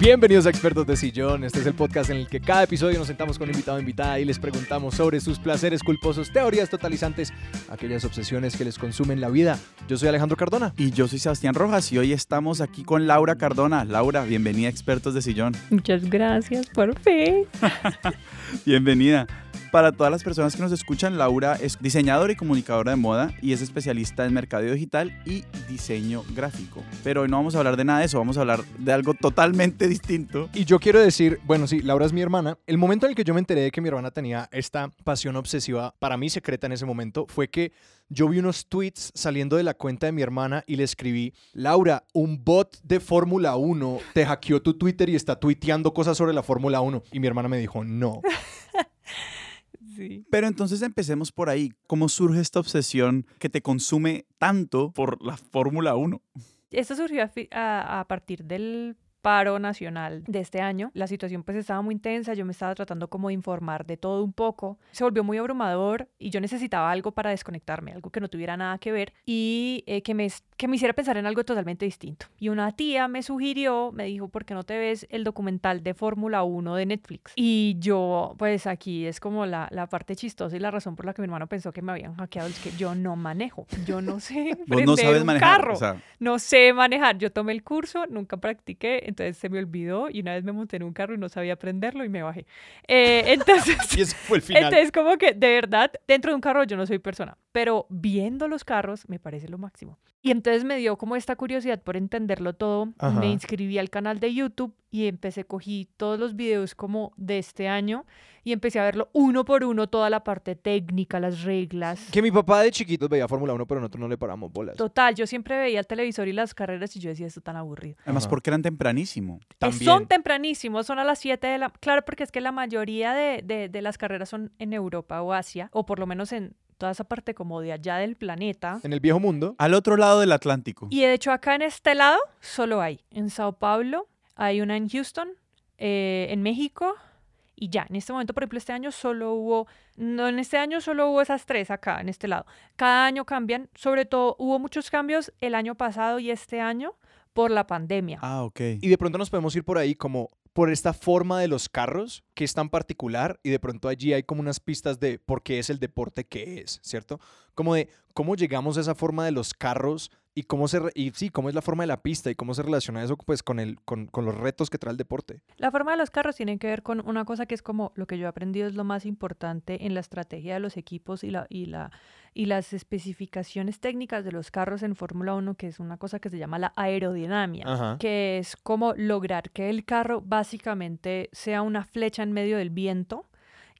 Bienvenidos a Expertos de Sillón. Este es el podcast en el que cada episodio nos sentamos con invitado o invitada y les preguntamos sobre sus placeres culposos, teorías totalizantes, aquellas obsesiones que les consumen la vida. Yo soy Alejandro Cardona. Y yo soy Sebastián Rojas y hoy estamos aquí con Laura Cardona. Laura, bienvenida a Expertos de Sillón. Muchas gracias, por fin. bienvenida. Para todas las personas que nos escuchan, Laura es diseñadora y comunicadora de moda y es especialista en mercadeo digital y diseño gráfico. Pero hoy no vamos a hablar de nada de eso, vamos a hablar de algo totalmente distinto. Y yo quiero decir, bueno, sí, Laura es mi hermana. El momento en el que yo me enteré de que mi hermana tenía esta pasión obsesiva, para mí secreta en ese momento, fue que yo vi unos tweets saliendo de la cuenta de mi hermana y le escribí, Laura, un bot de Fórmula 1 te hackeó tu Twitter y está tuiteando cosas sobre la Fórmula 1. Y mi hermana me dijo, no. Pero entonces empecemos por ahí. ¿Cómo surge esta obsesión que te consume tanto por la Fórmula 1? Esto surgió a, a partir del paro nacional de este año. La situación pues estaba muy intensa, yo me estaba tratando como de informar de todo un poco. Se volvió muy abrumador y yo necesitaba algo para desconectarme, algo que no tuviera nada que ver y eh, que, me, que me hiciera pensar en algo totalmente distinto. Y una tía me sugirió, me dijo, ¿por qué no te ves el documental de Fórmula 1 de Netflix? Y yo, pues aquí es como la, la, parte chistosa y la razón por la que mi hermano pensó que me habían hackeado es que yo no manejo, yo no sé ¿Vos no sabes un manejar, carro, no sé manejar, yo tomé el curso, nunca practiqué, entonces se me olvidó y una vez me monté en un carro y no sabía aprenderlo y me bajé. Eh, entonces, y ese fue el final. Entonces, como que de verdad, dentro de un carro yo no soy persona, pero viendo los carros me parece lo máximo. Y entonces me dio como esta curiosidad por entenderlo todo. Me inscribí al canal de YouTube y empecé, cogí todos los videos como de este año y empecé a verlo uno por uno, toda la parte técnica, las reglas. Que mi papá de chiquitos veía Fórmula 1, pero nosotros no le paramos bolas. Total, yo siempre veía el televisor y las carreras y yo decía, esto tan aburrido. Además, porque eran tempranísimo. También. Son tempranísimos, son a las 7 de la... Claro, porque es que la mayoría de, de, de las carreras son en Europa o Asia, o por lo menos en toda esa parte como de allá del planeta. En el viejo mundo. Al otro lado del Atlántico. Y de hecho acá en este lado solo hay. En Sao Paulo, hay una en Houston, eh, en México y ya. En este momento, por ejemplo, este año solo hubo, no, en este año solo hubo esas tres acá, en este lado. Cada año cambian, sobre todo hubo muchos cambios el año pasado y este año por la pandemia. Ah, ok. Y de pronto nos podemos ir por ahí como por esta forma de los carros, que es tan particular, y de pronto allí hay como unas pistas de por qué es el deporte que es, ¿cierto? Como de cómo llegamos a esa forma de los carros y cómo se y sí, cómo es la forma de la pista y cómo se relaciona eso pues con el con, con, los retos que trae el deporte. La forma de los carros tiene que ver con una cosa que es como lo que yo he aprendido es lo más importante en la estrategia de los equipos y la y la y las especificaciones técnicas de los carros en Fórmula 1, que es una cosa que se llama la aerodinámica, que es como lograr que el carro básicamente sea una flecha en medio del viento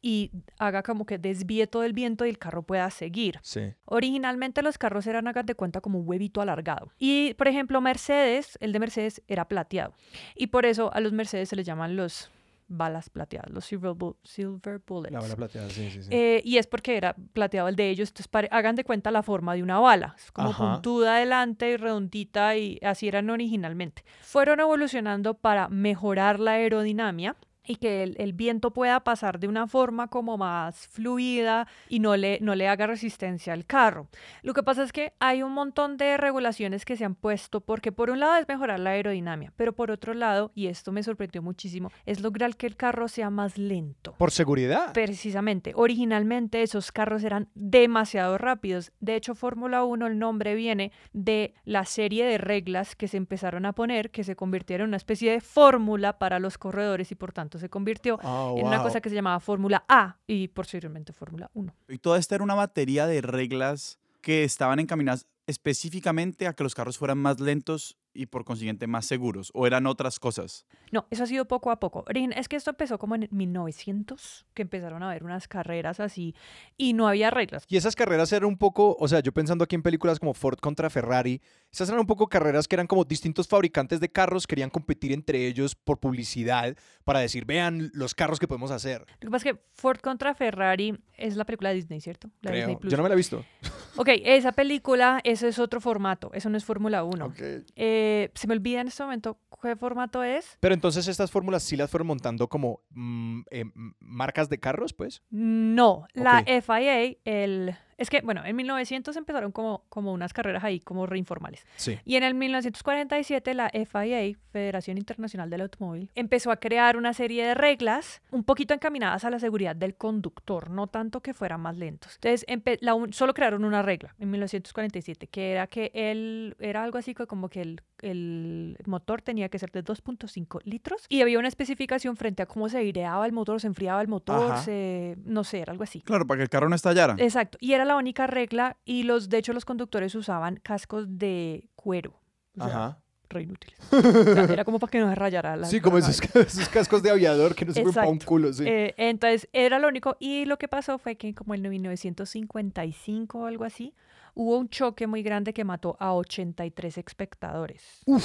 y haga como que desvíe todo el viento y el carro pueda seguir. Sí. Originalmente los carros eran, hagan de cuenta, como un huevito alargado. Y, por ejemplo, Mercedes, el de Mercedes era plateado. Y por eso a los Mercedes se les llaman los balas plateadas, los silver, silver bullets. La bala plateada, sí, sí, sí. Eh, y es porque era plateado el de ellos, entonces hagan de cuenta la forma de una bala, es como puntuda adelante y redondita y así eran originalmente. Fueron evolucionando para mejorar la aerodinámica y que el, viento pueda pasar de una forma como más fluida y no le, no le haga resistencia al carro. Lo que pasa es que hay un montón de regulaciones que se han puesto porque por un lado es mejorar la aerodinámica, pero por otro lado, y esto me sorprendió muchísimo, es lograr que el carro sea más lento. Por seguridad. Precisamente. Originalmente esos carros eran demasiado rápidos. De hecho, Fórmula 1, el nombre viene de la serie de reglas que se empezaron a poner, que se convirtieron en una especie de fórmula para los corredores y por tanto se convirtió ah, en una cosa que se llamaba Fórmula A y posteriormente Fórmula 1. Y toda esta era una batería de reglas que estaban encaminadas específicamente a que los carros fueran más lentos y por consiguiente más seguros? ¿O eran otras cosas? No, eso ha sido poco a poco. Es que esto empezó como en 1900, que empezaron a haber unas carreras así y no había reglas. Y esas carreras eran un poco, o sea, yo pensando aquí en películas como Ford contra Ferrari, esas eran un poco carreras que eran como distintos fabricantes de carros querían competir entre ellos por publicidad para decir, vean los carros que podemos hacer. Lo que pasa es que Ford contra Ferrari es la película de Disney, ¿cierto? La Disney Plus. Yo no me la he visto. Ok, esa película, eso es otro formato, eso no es Fórmula 1. Okay. Eh, se me olvida en este momento qué formato es. Pero entonces estas fórmulas sí las fueron montando como mm, eh, marcas de carros, pues. No, la FIA, el Es que, bueno, en 1900 empezaron como, como unas carreras ahí como reinformales. Sí. Y en el 1947 la FIA, Federación Internacional del Automóvil, empezó a crear una serie de reglas un poquito encaminadas a la seguridad del conductor, no tanto que fueran más lentos. Entonces, la solo crearon una regla en 1947, que era que él, era algo así co- como que el, el motor tenía que ser de 2.5 litros y había una especificación frente a cómo se aireaba el motor, se enfriaba el motor, Ajá. se, no sé, era algo así. Claro, para que el carro no estallara. Exacto, y era la única regla y los, de hecho, los conductores usaban cascos de cuero. O sea, Ajá. re inútiles. O sea, era como para que no se rayara la Sí, como la esos, esos cascos de aviador que no se para un culo, sí. eh, entonces, era lo único. Y lo que pasó fue que como en 1955 o algo así, hubo un choque muy grande que mató a 83 espectadores. Eh,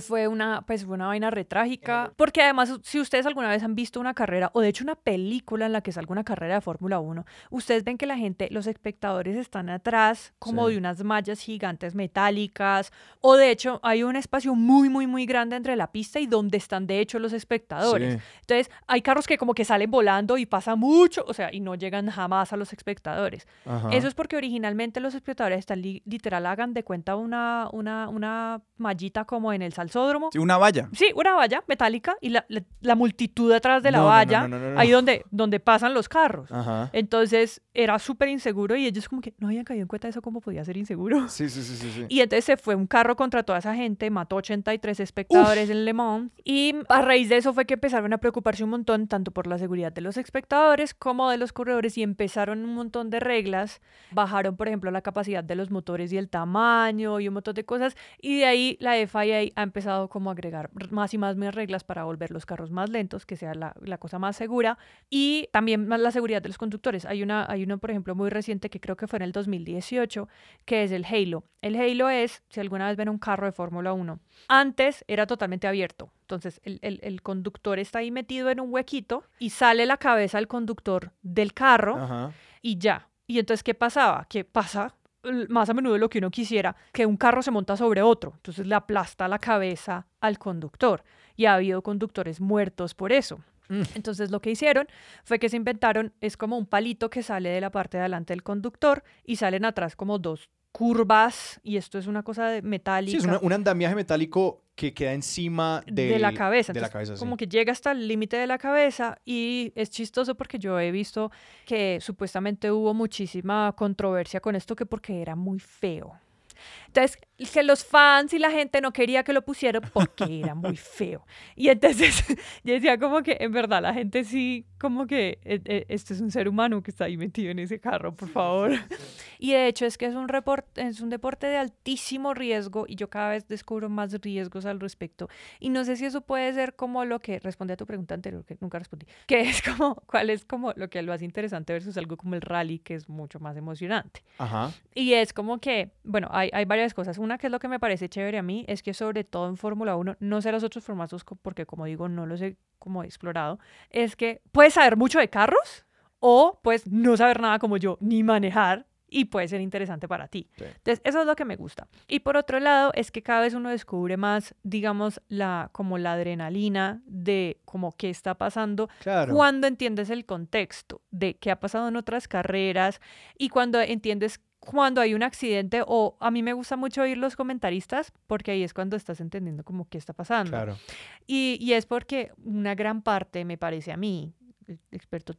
Fue una, pues, fue una vaina retrágica. Porque además, si ustedes alguna vez han visto una carrera, o de hecho una película en la que salga una carrera de Fórmula 1, ustedes ven que la gente, los espectadores están atrás como Sí. de unas mallas gigantes metálicas. O de hecho, hay un espacio muy, muy, muy grande entre la pista y donde están de hecho los espectadores. Sí. Entonces, hay carros que como que salen volando y pasa mucho, o sea, y no llegan jamás a los espectadores. Ajá. Eso es porque originalmente los espectadores están li- literal, hagan de cuenta una, una, una mallita como en el salsódromo. Sí, una valla. Sí, una valla metálica y la, la- la multitud detrás de la No, valla, no, no, ahí donde, donde pasan los carros. Ajá. Entonces, era súper inseguro y ellos como que no habían caído en cuenta de eso, cómo podía ser inseguro. Sí, sí, sí, sí. sí. Y entonces se fue un carro contra toda esa gente, mató 83 espectadores en Le Mans. Y a raíz de eso fue que empezaron a preocuparse un montón, tanto por la seguridad de los espectadores como de los corredores, y empezaron un montón de reglas. Bajaron, por ejemplo, la capacidad de los motores y el tamaño y un montón de cosas. Y de ahí la FIA empezado como a agregar más y más, reglas para volver los carros más lentos, que sea la, la cosa más segura. Y también más la seguridad de los conductores. Hay una, hay uno, por ejemplo, muy reciente que creo que fue en el 2018, que es el Halo. El Halo es, si alguna vez ven un carro de Fórmula 1, antes era totalmente abierto. Entonces el, el- el conductor está ahí metido en un huequito y sale la cabeza del conductor del carro Ajá. y ya. Y entonces, ¿qué pasaba? Que pasa más a menudo de lo que uno quisiera, que un carro se monta sobre otro. Entonces le aplasta la cabeza al conductor. Y ha habido conductores muertos por eso. Mm. Entonces lo que hicieron fue que se inventaron, es como un palito que sale de la parte de adelante del conductor y salen atrás como dos curvas y esto es una cosa de metálica. Sí, es una- un andamiaje metálico que queda encima de la cabeza. De la cabeza, sí. Como que llega hasta el límite de la cabeza y es chistoso porque yo he visto que supuestamente hubo muchísima controversia con esto que porque era muy feo. Entonces, que los fans y la gente no quería que lo pusieran porque era muy feo. Y entonces yo decía como que en verdad la gente sí, como que eh, este es un ser humano que está ahí metido en ese carro, por favor. Y de hecho es que es un, report, es un deporte de altísimo riesgo y yo cada vez descubro más riesgos al respecto. Y no sé si eso puede ser como lo que responde a tu pregunta anterior, que nunca respondí, que es como, ¿cuál es como lo que lo hace interesante versus algo como el rally, que es mucho más emocionante? Ajá. Y es como que, bueno, hay, hay varias cosas. Una que es lo que me parece chévere a mí, es que sobre todo en Fórmula 1, no sé los otros formatos porque como digo, no los he como explorado, es que puedes saber mucho de carros o pues no saber nada como yo, ni manejar. Y puede ser interesante para ti. Sí. Entonces, eso es lo que me gusta. Y por otro lado, es que cada vez uno descubre más, digamos, la, como la adrenalina de como qué está pasando Claro. cuando entiendes el contexto de qué ha pasado en otras carreras y cuando entiendes cuando hay un accidente o a mí me gusta mucho oír los comentaristas porque ahí es cuando estás entendiendo como qué está pasando. Claro. Y, y es porque una gran parte, me parece a mí, experto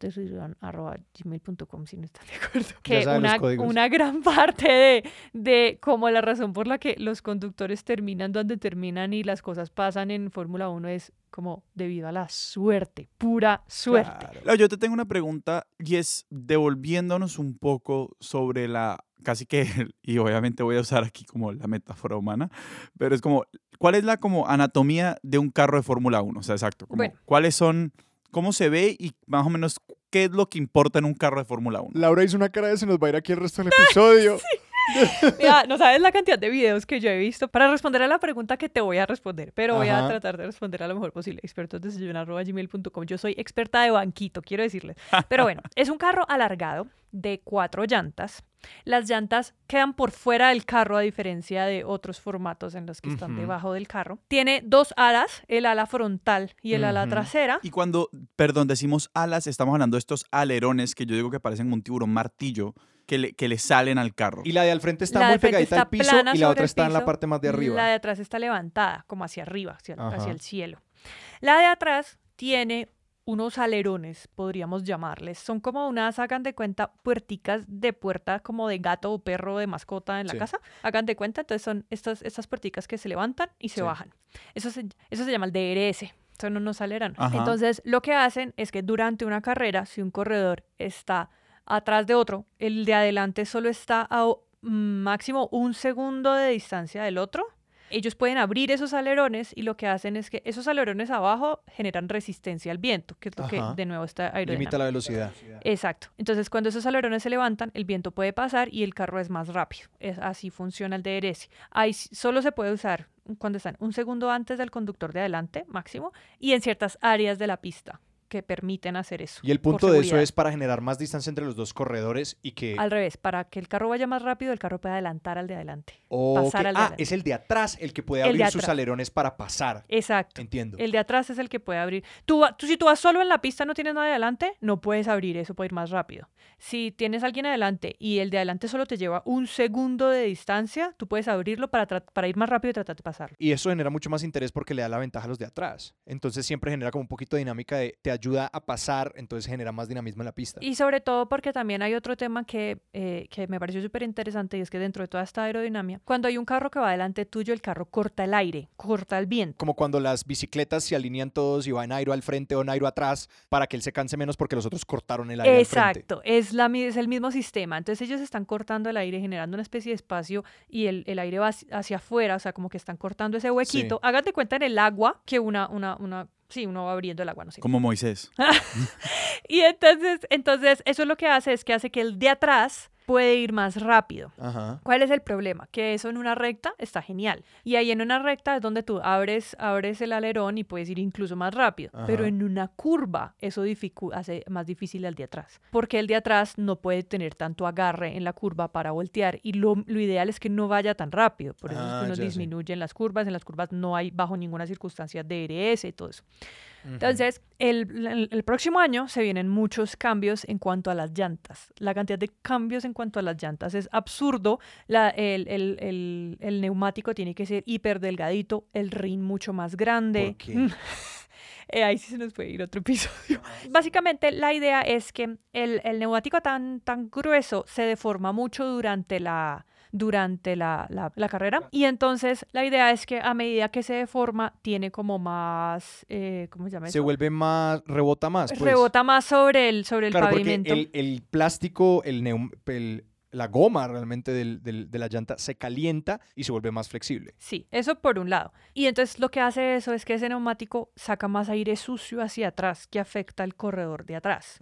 arroba gmail.com si no estás de acuerdo, que una, una gran parte de, de como la razón por la que los conductores terminan donde terminan y las cosas pasan en Fórmula 1 es como debido a la suerte, pura suerte. Claro. Yo te tengo una pregunta y es devolviéndonos un poco sobre la, casi que, y obviamente voy a usar aquí como la metáfora humana, pero es como, ¿cuál es la como anatomía de un carro de Fórmula 1? O sea, exacto, como, Bueno. ¿cuáles son, cómo se ve y más o menos qué es lo que importa en un carro de Fórmula 1? Laura hizo una cara de se nos va a ir aquí el resto del episodio. Mira, no sabes la cantidad de videos que yo he visto para responder a la pregunta que te voy a responder, pero voy a tratar de responder a lo mejor posible. Expertos de gmail.com. Yo soy experta de banquito, quiero decirles. Pero bueno, es un carro alargado de cuatro llantas. Las llantas quedan por fuera del carro a diferencia de otros formatos en los que están debajo del carro. Tiene dos alas, el ala frontal y el ala trasera. Y cuando, perdón, decimos alas, estamos hablando de estos alerones que yo digo que parecen un tiburón martillo que le, que le salen al carro. Y la de al frente está muy frente pegadita está al piso y la otra está en la parte más de arriba. La de atrás está levantada, como hacia arriba, hacia el cielo. La de atrás tiene unos alerones, podríamos llamarles. Son como unas, hagan de cuenta, puerticas de puerta como de gato o perro de mascota en la Sí. casa. Hagan de cuenta, entonces son estas, estas puerticas que se levantan y se Sí. bajan. Eso se, eso se llama el DRS. Son unos alerones. Entonces, lo que hacen es que durante una carrera, si un corredor está atrás de otro, el de adelante solo está a máximo un segundo de distancia del otro. Ellos pueden abrir esos alerones y lo que hacen es que esos alerones abajo generan resistencia al viento, que es lo Ajá. que de nuevo está Limita aerodinámica. la velocidad. Exacto. Entonces, cuando esos alerones se levantan, el viento puede pasar y el carro es más rápido. Es, así funciona el DRS. Ahí solo se puede usar cuando están un segundo antes del conductor de adelante, máximo, y en ciertas áreas de la pista que permiten hacer eso. Y el punto de eso es para generar más distancia entre los dos corredores y que... Al revés, para que el carro vaya más rápido, el carro pueda adelantar al de adelante. o pasar al de ah, adelante. es el de atrás el que puede El de abrir sus alerones para pasar. Exacto. Entiendo. El de atrás es el que puede abrir. Tú, tú, si tú vas solo en la pista, no tienes nada adelante, no puedes abrir eso, puede ir más rápido. Si tienes a alguien adelante y el de adelante solo te lleva un segundo de distancia, tú puedes abrirlo para, para ir más rápido y tratar de pasarlo. Y eso genera mucho más interés porque le da la ventaja a los de atrás. Entonces siempre genera como un poquito de dinámica de te ayuda a pasar, entonces genera más dinamismo en la pista. Y sobre todo porque también hay otro tema que, eh, que me pareció súper interesante y es que dentro de toda esta aerodinámica, cuando hay un carro que va adelante tuyo, el carro corta el aire, corta el viento. Como cuando las bicicletas se alinean todos y va Nairo al frente o Nairo atrás para que él se canse menos porque los otros cortaron el aire al frente. Exacto, es, la, es el mismo sistema. Entonces ellos están cortando el aire, generando una especie de espacio y el, el aire va hacia- afuera, o sea, como que están cortando ese huequito. Hágate cuenta en el agua que una, una, una, sí, uno va abriendo el agua, no sé. Como Moisés. Y entonces, entonces eso lo que hace es que hace que el de atrás puede ir más rápido. Ajá. ¿Cuál es el problema? Que eso en una recta está genial. Y ahí en una recta es donde tú abres, abres el alerón y puedes ir incluso más rápido. Pero en una curva eso hace más difícil al de atrás. Porque el de atrás no puede tener tanto agarre en la curva para voltear. Y lo, lo ideal es que no vaya tan rápido. Por eso es Ah, que uno ya, sí. disminuye en las curvas. En las curvas no hay bajo ninguna circunstancia DRS y todo eso. Entonces, el, el- próximo año se vienen muchos cambios en cuanto a las llantas. La cantidad de cambios en cuanto a las llantas es absurdo. La- el, el- el- el neumático tiene que ser hiper delgadito, el rin mucho más grande. ¿Por qué? Eh, ahí sí se nos puede ir otro episodio. Básicamente, la idea es que el, el neumático tan, tan grueso se deforma mucho durante la durante la, la- la carrera y entonces la idea es que a medida que se deforma tiene como más eh, ¿cómo se llama se vuelve más, rebota más. pues. rebota más sobre el sobre el Claro, porque pavimento el, el plástico, el, neum- el- la goma realmente del- del- de la llanta se calienta y se vuelve más flexible. Sí, eso por un lado. Y entonces lo que hace eso es que ese neumático saca más aire sucio hacia atrás que afecta al corredor de atrás.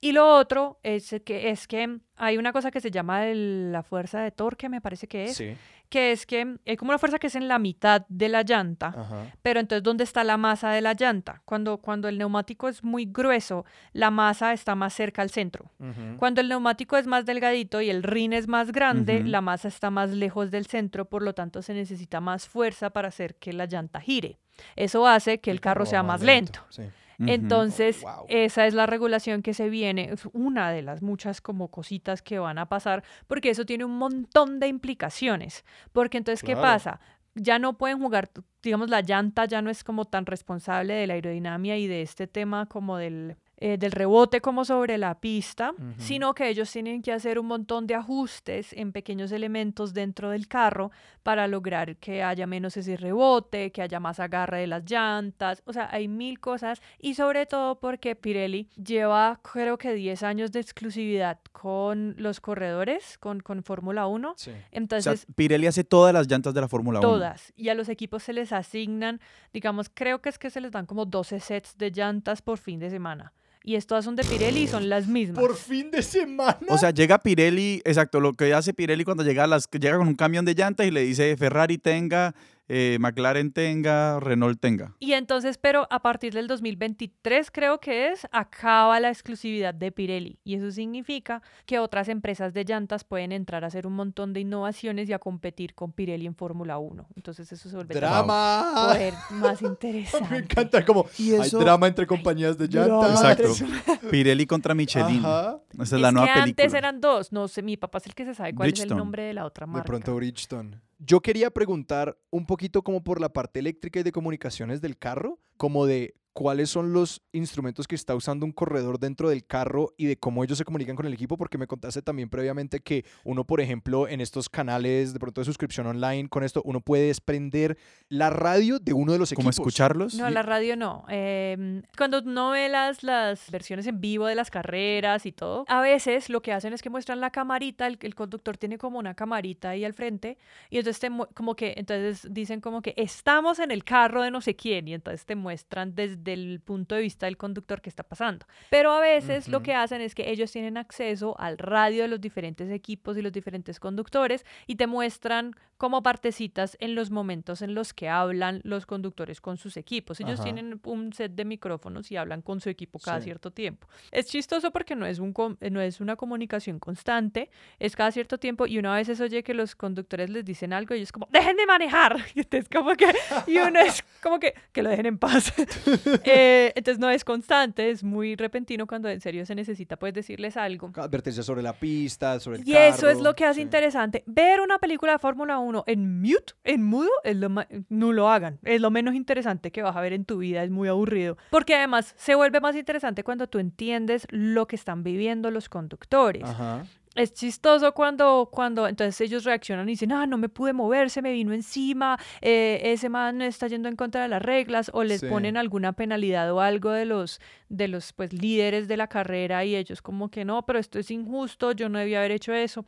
Y lo otro es que, es que hay una cosa que se llama el- la fuerza de torque, me parece que es, Sí. Que es que hay como una fuerza que es en la mitad de la llanta. Ajá. Pero entonces, ¿dónde está la masa de la llanta? Cuando, cuando el neumático es muy grueso, la masa está más cerca al centro. Cuando el neumático es más delgadito y el rin es más grande, la masa está más lejos del centro, por lo tanto se necesita más fuerza para hacer que la llanta gire. Eso hace que el carro sea más lento. Sí. Entonces, Oh, wow. esa es la regulación que se viene, es una de las muchas como cositas que van a pasar, porque eso tiene un montón de implicaciones. Porque entonces, ¿qué Claro. pasa? Ya no pueden jugar, digamos, la llanta ya no es como tan responsable de la aerodinámica y de este tema como del, eh, del rebote como sobre la pista, sino que ellos tienen que hacer un montón de ajustes en pequeños elementos dentro del carro para lograr que haya menos ese rebote, que haya más agarre de las llantas, o sea, hay mil cosas y sobre todo porque Pirelli lleva creo que 10 años de exclusividad con los corredores, con, con Fórmula 1, Sí. O sea, entonces Pirelli hace todas las llantas de la Fórmula 1. todas y a los equipos se les asignan, digamos, creo que es que se les dan como 12 sets de llantas por fin de semana. Y estas son de Pirelli y son las mismas. Por fin de semana. O sea, llega Pirelli, exacto, lo que hace Pirelli cuando llega, a las, llega con un camión de llantas y le dice Ferrari tenga eh, McLaren tenga, Renault tenga. Y entonces, pero a partir del 2023 creo que es, acaba la exclusividad de Pirelli. Y eso significa que otras empresas de llantas pueden entrar a hacer un montón de innovaciones y a competir con Pirelli en Fórmula 1. Entonces eso se vuelve ¡Drama! poder más interesante. Me encanta como Y hay eso- drama entre compañías de llantas. Exacto. Pirelli contra Michelin. Ajá. Esa es, Es la nueva que película. antes eran dos. No sé, mi papá es el que se sabe cuál es Bridgestone. el nombre de la otra De marca. pronto Bridgestone. Yo quería preguntar un poquito como por la parte eléctrica y de comunicaciones del carro, como de cuáles son los instrumentos que está usando un corredor dentro del carro y de cómo ellos se comunican con el equipo, porque me contaste también previamente que uno, por ejemplo, en estos canales de pronto de suscripción online, con esto uno puede desprender la radio de uno de los ¿Cómo equipos. escucharlos? No, la radio no. Eh, cuando no ve las, las versiones en vivo de las carreras y todo, a veces lo que hacen es que muestran la camarita, el, el conductor tiene como una camarita ahí al frente, y entonces te como que, entonces dicen como que estamos en el carro de no sé quién, y entonces te muestran desde el punto de vista del conductor qué está pasando. Pero a veces lo que hacen es que ellos tienen acceso al radio de los diferentes equipos y los diferentes conductores y te muestran como partecitas en los momentos en los que hablan los conductores con sus equipos. Ellos Ajá. tienen un set de micrófonos y hablan con su equipo cada Sí. cierto tiempo. Es chistoso porque no es, un, no es una comunicación constante, es cada cierto tiempo y una vez oye que los conductores les dicen algo y ellos como, dejen de manejar. Y entonces como que, y uno es como que, que lo dejen en paz. Eh, entonces no es constante, es muy repentino cuando en serio se necesita pues decirles algo. Advertencia sobre la pista, sobre el Y eso es carro, lo que hace sí. interesante. Ver una película de Fórmula 1 en mute, en mudo, es lo no lo hagan. Es lo menos interesante que vas a ver en tu vida. Es muy aburrido. Porque además se vuelve más interesante cuando tú entiendes lo que están viviendo los conductores. Ajá. Es chistoso cuando, cuando entonces ellos reaccionan y dicen, ah, no me pude mover, se me vino encima, eh, ese man está yendo en contra de las reglas, o les Sí. ponen alguna penalidad o algo de los, de los pues, líderes de la carrera y ellos como que no, pero esto es injusto, yo no debía haber hecho eso.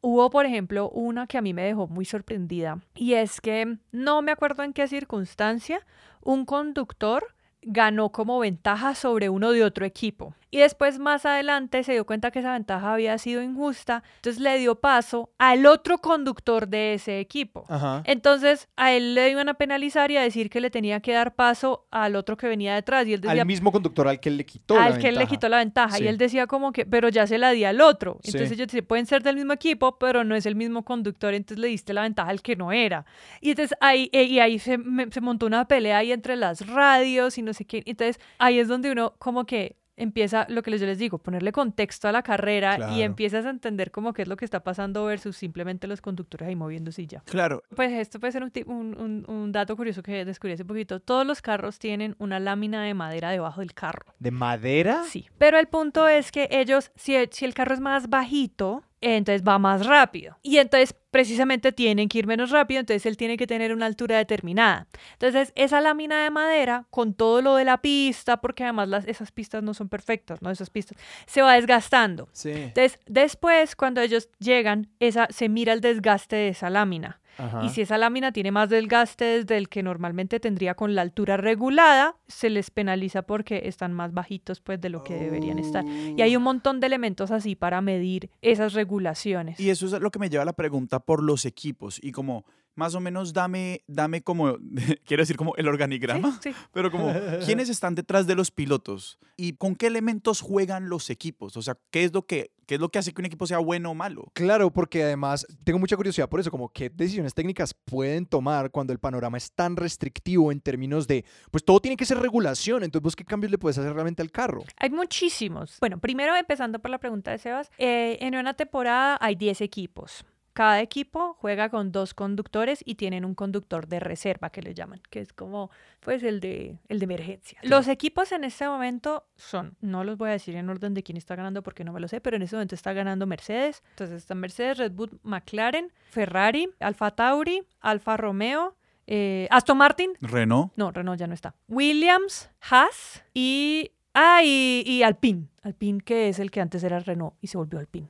Hubo, por ejemplo, una que a mí me dejó muy sorprendida y es que no me acuerdo en qué circunstancia un conductor ganó como ventaja sobre uno de otro equipo. Y después más adelante se dio cuenta que esa ventaja había sido injusta, entonces le dio paso al otro conductor de ese equipo. Ajá. Entonces a él le iban a penalizar y a decir que le tenía que dar paso al otro que venía detrás y él decía Al mismo conductor al que él le quitó la al que él le ventaja. quitó la ventaja Sí. y él decía como que, pero ya se la di al otro. Sí. Entonces ellos decían, pueden ser del mismo equipo, pero no es el mismo conductor, entonces le diste la ventaja al que no era. Y entonces ahí, eh, y ahí se, me- se montó una pelea ahí entre las radios y no sé qué. Entonces ahí es donde uno como que empieza lo que yo les digo, ponerle contexto a la carrera Claro. y empiezas a entender como qué es lo que está pasando versus simplemente los conductores ahí moviéndose y ya. Claro, Pues esto puede ser un, dato curioso que descubrí hace poquito. Todos los carros tienen una lámina de madera debajo del carro. ¿De madera? Sí, pero el punto es que ellos, si, si el carro es más bajito, entonces va más rápido. Y entonces precisamente tienen que ir menos rápido, entonces él tiene que tener una altura determinada. Entonces esa lámina de madera, con todo lo de la pista, porque además las, esas pistas no son perfectas, ¿no? Esas pistas, se va desgastando. Sí. Entonces después, cuando ellos llegan, esa, se mira el desgaste de esa lámina. Ajá. Y si esa lámina tiene más desgaste desde el que normalmente tendría con la altura regulada, se les penaliza porque están más bajitos pues de lo que deberían estar. Y hay un montón de elementos así para medir esas regulaciones. Y eso es lo que me lleva a la pregunta por los equipos y como más o menos dame, dame como, quiero decir como el organigrama, Sí, sí. pero como quiénes están detrás de los pilotos y con qué elementos juegan los equipos, o sea, qué es lo que, qué es lo que hace que un equipo sea bueno o malo. Claro, porque además tengo mucha curiosidad por eso, como qué decisiones técnicas pueden tomar cuando el panorama es tan restrictivo en términos de, pues todo tiene que ser regulación, entonces vos qué cambios le puedes hacer realmente al carro. Hay muchísimos. Bueno, primero empezando por la pregunta de Sebas, eh, en una temporada hay 10 equipos. Cada equipo juega con dos conductores y tienen un conductor de reserva que le llaman, que es como pues el de el de emergencia. Los equipos en este momento son, no los voy a decir en orden de quién está ganando porque no me lo sé, pero en este momento está ganando Mercedes. Entonces está Mercedes, Red Bull, McLaren, Ferrari, Alfa Tauri, Alfa Romeo, eh, Aston Martin, Renault, no, Renault ya no está. Williams, Haas y. Ah, y, y Alpine. Alpine, que es el que antes era Renault y se volvió Alpine.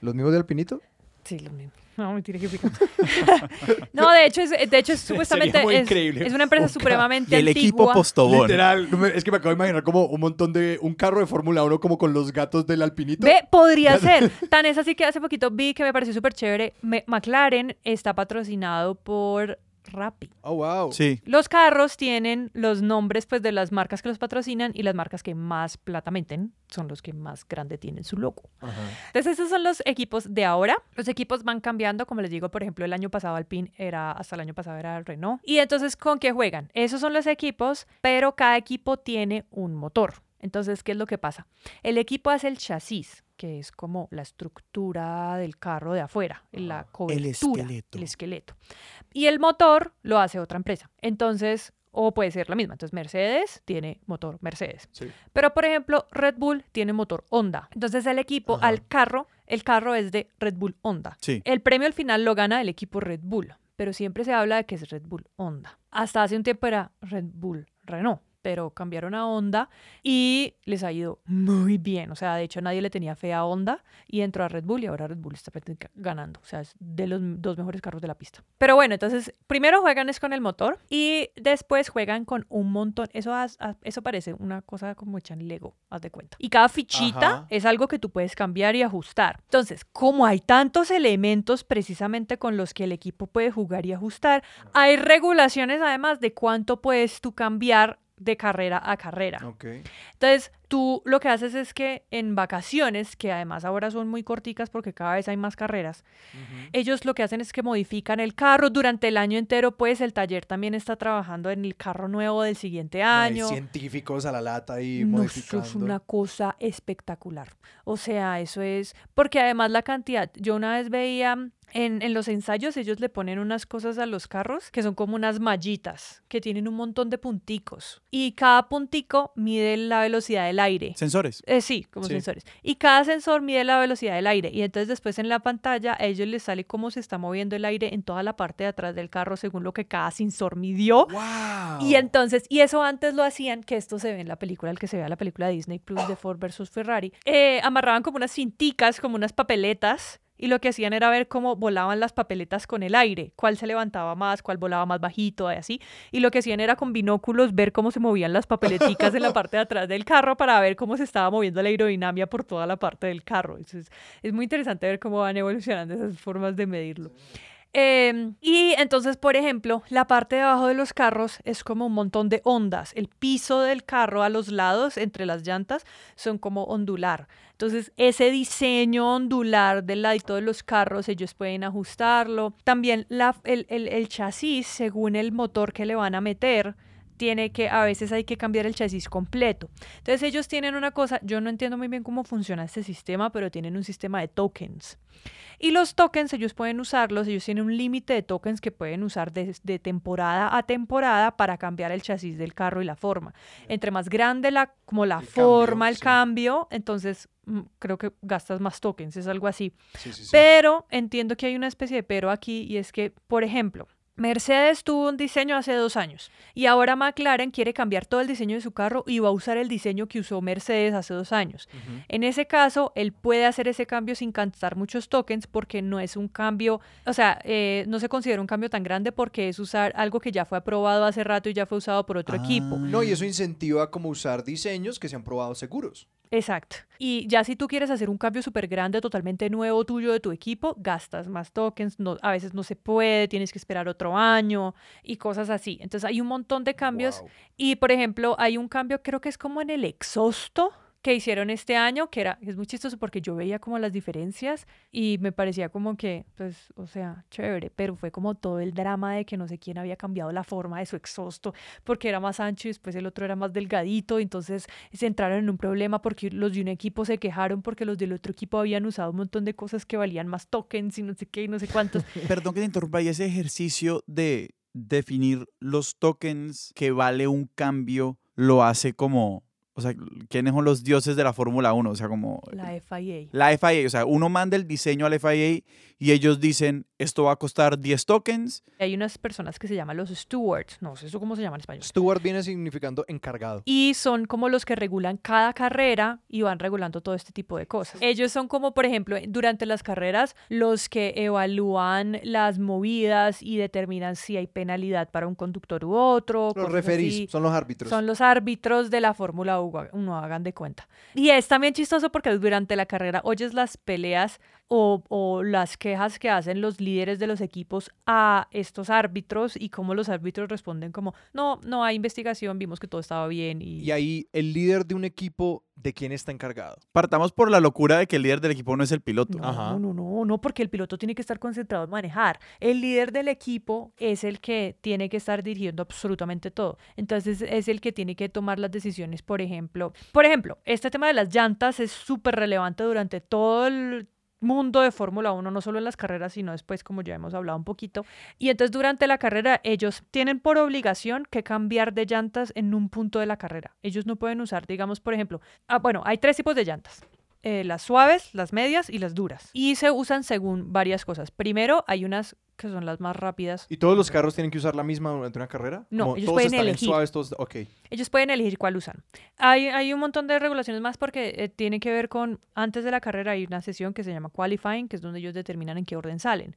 ¿Los mismos de Alpinito? Sí, lo mismo. No, mentira que pica. no, de hecho, es, de hecho es supuestamente. muy es, increíble. es una empresa Un ca- supremamente y el equipo antigua. Postobón. Literal, es que me acabo de imaginar como un montón de, un carro de Fórmula 1 como con los gatos del Alpinito. Ve, podría ser. Tan es así que hace poquito vi que me pareció súper chévere. Me- McLaren está patrocinado por Rappi. Oh, wow. Sí. Los carros tienen los nombres pues de las marcas que los patrocinan y las marcas que más plata meten son los que más grande tienen su logo. Ajá. Entonces esos son los equipos de ahora. Los equipos van cambiando, como les digo, por ejemplo, el año pasado Alpine era, hasta el año pasado era Renault. Y entonces, ¿con qué juegan? Esos son los equipos, pero cada equipo tiene un motor. Entonces, ¿qué es lo que pasa? El equipo hace el chasis, que es como la estructura del carro de afuera, la cobertura, esqueleto. el esqueleto. Y el motor lo hace otra empresa. Entonces, o puede ser la misma. Entonces, Mercedes tiene motor Mercedes. Sí. Pero, por ejemplo, Red Bull tiene motor Honda. Entonces, el equipo Ajá. al carro, el carro es de Red Bull Honda. Sí. El premio al final lo gana el equipo Red Bull, pero siempre se habla de que es Red Bull Honda. Hasta hace un tiempo era Red Bull Renault, pero cambiaron a Honda y les ha ido muy bien. O sea, de hecho nadie le tenía fe a Honda y entró a Red Bull y ahora Red Bull está ganando. O sea, es de los dos mejores carros de la pista. Pero bueno, entonces primero juegan es con el motor y después juegan con un montón. Eso, eso parece una cosa como hecha en Lego, haz de cuenta. Y cada fichita Ajá. es algo que tú puedes cambiar y ajustar. Entonces, como hay tantos elementos precisamente con los que el equipo puede jugar y ajustar, hay regulaciones además de cuánto puedes tú cambiar de carrera a carrera. Ok. Entonces, tú lo que haces es que en vacaciones, que además ahora son muy corticas porque cada vez hay más carreras, Ujú. ellos lo que hacen es que modifican el carro durante el año entero, pues el taller también está trabajando en el carro nuevo del siguiente Hay año. científicos a la lata y No, modificando. eso es una cosa espectacular. O sea, eso es. Porque además la cantidad. Yo una vez veía en, en los ensayos, ellos le ponen unas cosas a los carros que son como unas mallitas que tienen un montón de punticos. Y cada puntico mide la velocidad del aire. Sensores. Eh, sí, como Sí. sensores. Y cada sensor mide la velocidad del aire. Y entonces después en la pantalla a ellos les sale cómo se está moviendo el aire en toda la parte de atrás del carro según lo que cada sensor midió. ¡Wow! Y entonces, y eso antes lo hacían, que esto se ve en la película, el que se vea la película de Disney Plus de Ford versus Ferrari, eh, amarraban como unas cinticas, como unas papeletas, y lo que hacían era ver cómo volaban las papeletas con el aire, cuál se levantaba más, cuál volaba más bajito, y así. Y lo que hacían era con binóculos ver cómo se movían las papeleticas en la parte de atrás del carro para ver cómo se estaba moviendo la aerodinámica por toda la parte del carro. Entonces, es muy interesante ver cómo van evolucionando esas formas de medirlo. Eh, y entonces, por ejemplo, la parte de abajo de los carros es como un montón de ondas. El piso del carro a los lados, entre las llantas, son como ondular. Entonces, ese diseño ondular del ladito de los carros, ellos pueden ajustarlo. También la, el, el, el chasis, según el motor que le van a meter, tiene que, a veces hay que cambiar el chasis completo. Entonces ellos tienen una cosa, yo no entiendo muy bien cómo funciona este sistema, pero tienen un sistema de tokens. Y los tokens ellos pueden usarlos, ellos tienen un límite de tokens que pueden usar de, de, temporada a temporada para cambiar el chasis del carro y la forma. Entre más grande la, como la El forma, cambio, el sí. cambio, entonces mm, creo que gastas más tokens, es algo así. Sí, sí, sí. Pero entiendo que hay una especie de pero aquí y es que, por ejemplo, Mercedes tuvo un diseño hace dos años y ahora McLaren quiere cambiar todo el diseño de su carro y va a usar el diseño que usó Mercedes hace dos años. En ese caso, él puede hacer ese cambio sin gastar muchos tokens porque no es un cambio, o sea, eh, no se considera un cambio tan grande porque es usar algo que ya fue aprobado hace rato y ya fue usado por otro equipo. No, y eso incentiva como usar diseños que se han probado seguros. Exacto. Y ya si tú quieres hacer un cambio súper grande, totalmente nuevo tuyo de tu equipo, gastas más tokens, no, a veces no se puede, tienes que esperar otro año y cosas así. Entonces hay un montón de cambios Wow. y, por ejemplo, hay un cambio, creo que es como en el exhausto que hicieron este año, que era, es muy chistoso porque yo veía como las diferencias y me parecía como que, pues, o sea, chévere, pero fue como todo el drama de que no sé quién había cambiado la forma de su exhausto porque era más ancho y después el otro era más delgadito, entonces se entraron en un problema porque los de un equipo se quejaron porque los del otro equipo habían usado un montón de cosas que valían más tokens y no sé qué y no sé cuántos. Perdón que te interrumpa, y ese ejercicio de definir los tokens que vale un cambio lo hace como, o sea, ¿quiénes son los dioses de la Fórmula 1? O sea, como La FIA. la FIA, o sea, uno manda el diseño al FIA y ellos dicen, esto va a costar 10 tokens. Hay unas personas que se llaman los stewards, no sé eso cómo se llama en español. Steward viene significando encargado. Y son como los que regulan cada carrera y van regulando todo este tipo de cosas. Ellos son como, por ejemplo, durante las carreras, los que evalúan las movidas y determinan si hay penalidad para un conductor u otro. Los referís así. son los árbitros. Son los árbitros de la Fórmula 1, hagan de cuenta. Y es también chistoso porque durante la carrera oyes las peleas o, o las quejas que hacen los líderes de los equipos a estos árbitros y cómo los árbitros responden como, no, no hay investigación, vimos que todo estaba bien. Y, Y ahí el líder de un equipo, ¿de quién está encargado? Partamos por la locura de que el líder del equipo no es el piloto. No, Ajá. no, no, no, porque el piloto tiene que estar concentrado en manejar. El líder del equipo es el que tiene que estar dirigiendo absolutamente todo. Entonces es el que tiene que tomar las decisiones, por ejemplo. Por ejemplo, este tema de las llantas es súper relevante durante todo el mundo de Fórmula 1, no solo en las carreras, sino después, como ya hemos hablado un poquito. Y entonces durante la carrera ellos tienen por obligación que cambiar de llantas en un punto de la carrera. Ellos no pueden usar, digamos, por ejemplo, ah, bueno, hay tres tipos de llantas. eh, las suaves, las medias y las duras. Y se usan según varias cosas. Primero, hay unas que son las más rápidas. ¿Y todos los carros tienen que usar la misma durante una carrera? No, Como ellos todos pueden están en elegir. suaves, todos... Ok. Ellos pueden elegir cuál usan. Hay, hay un montón de regulaciones más porque eh, tiene que ver con, antes de la carrera hay una sesión que se llama qualifying, que es donde ellos determinan en qué orden salen.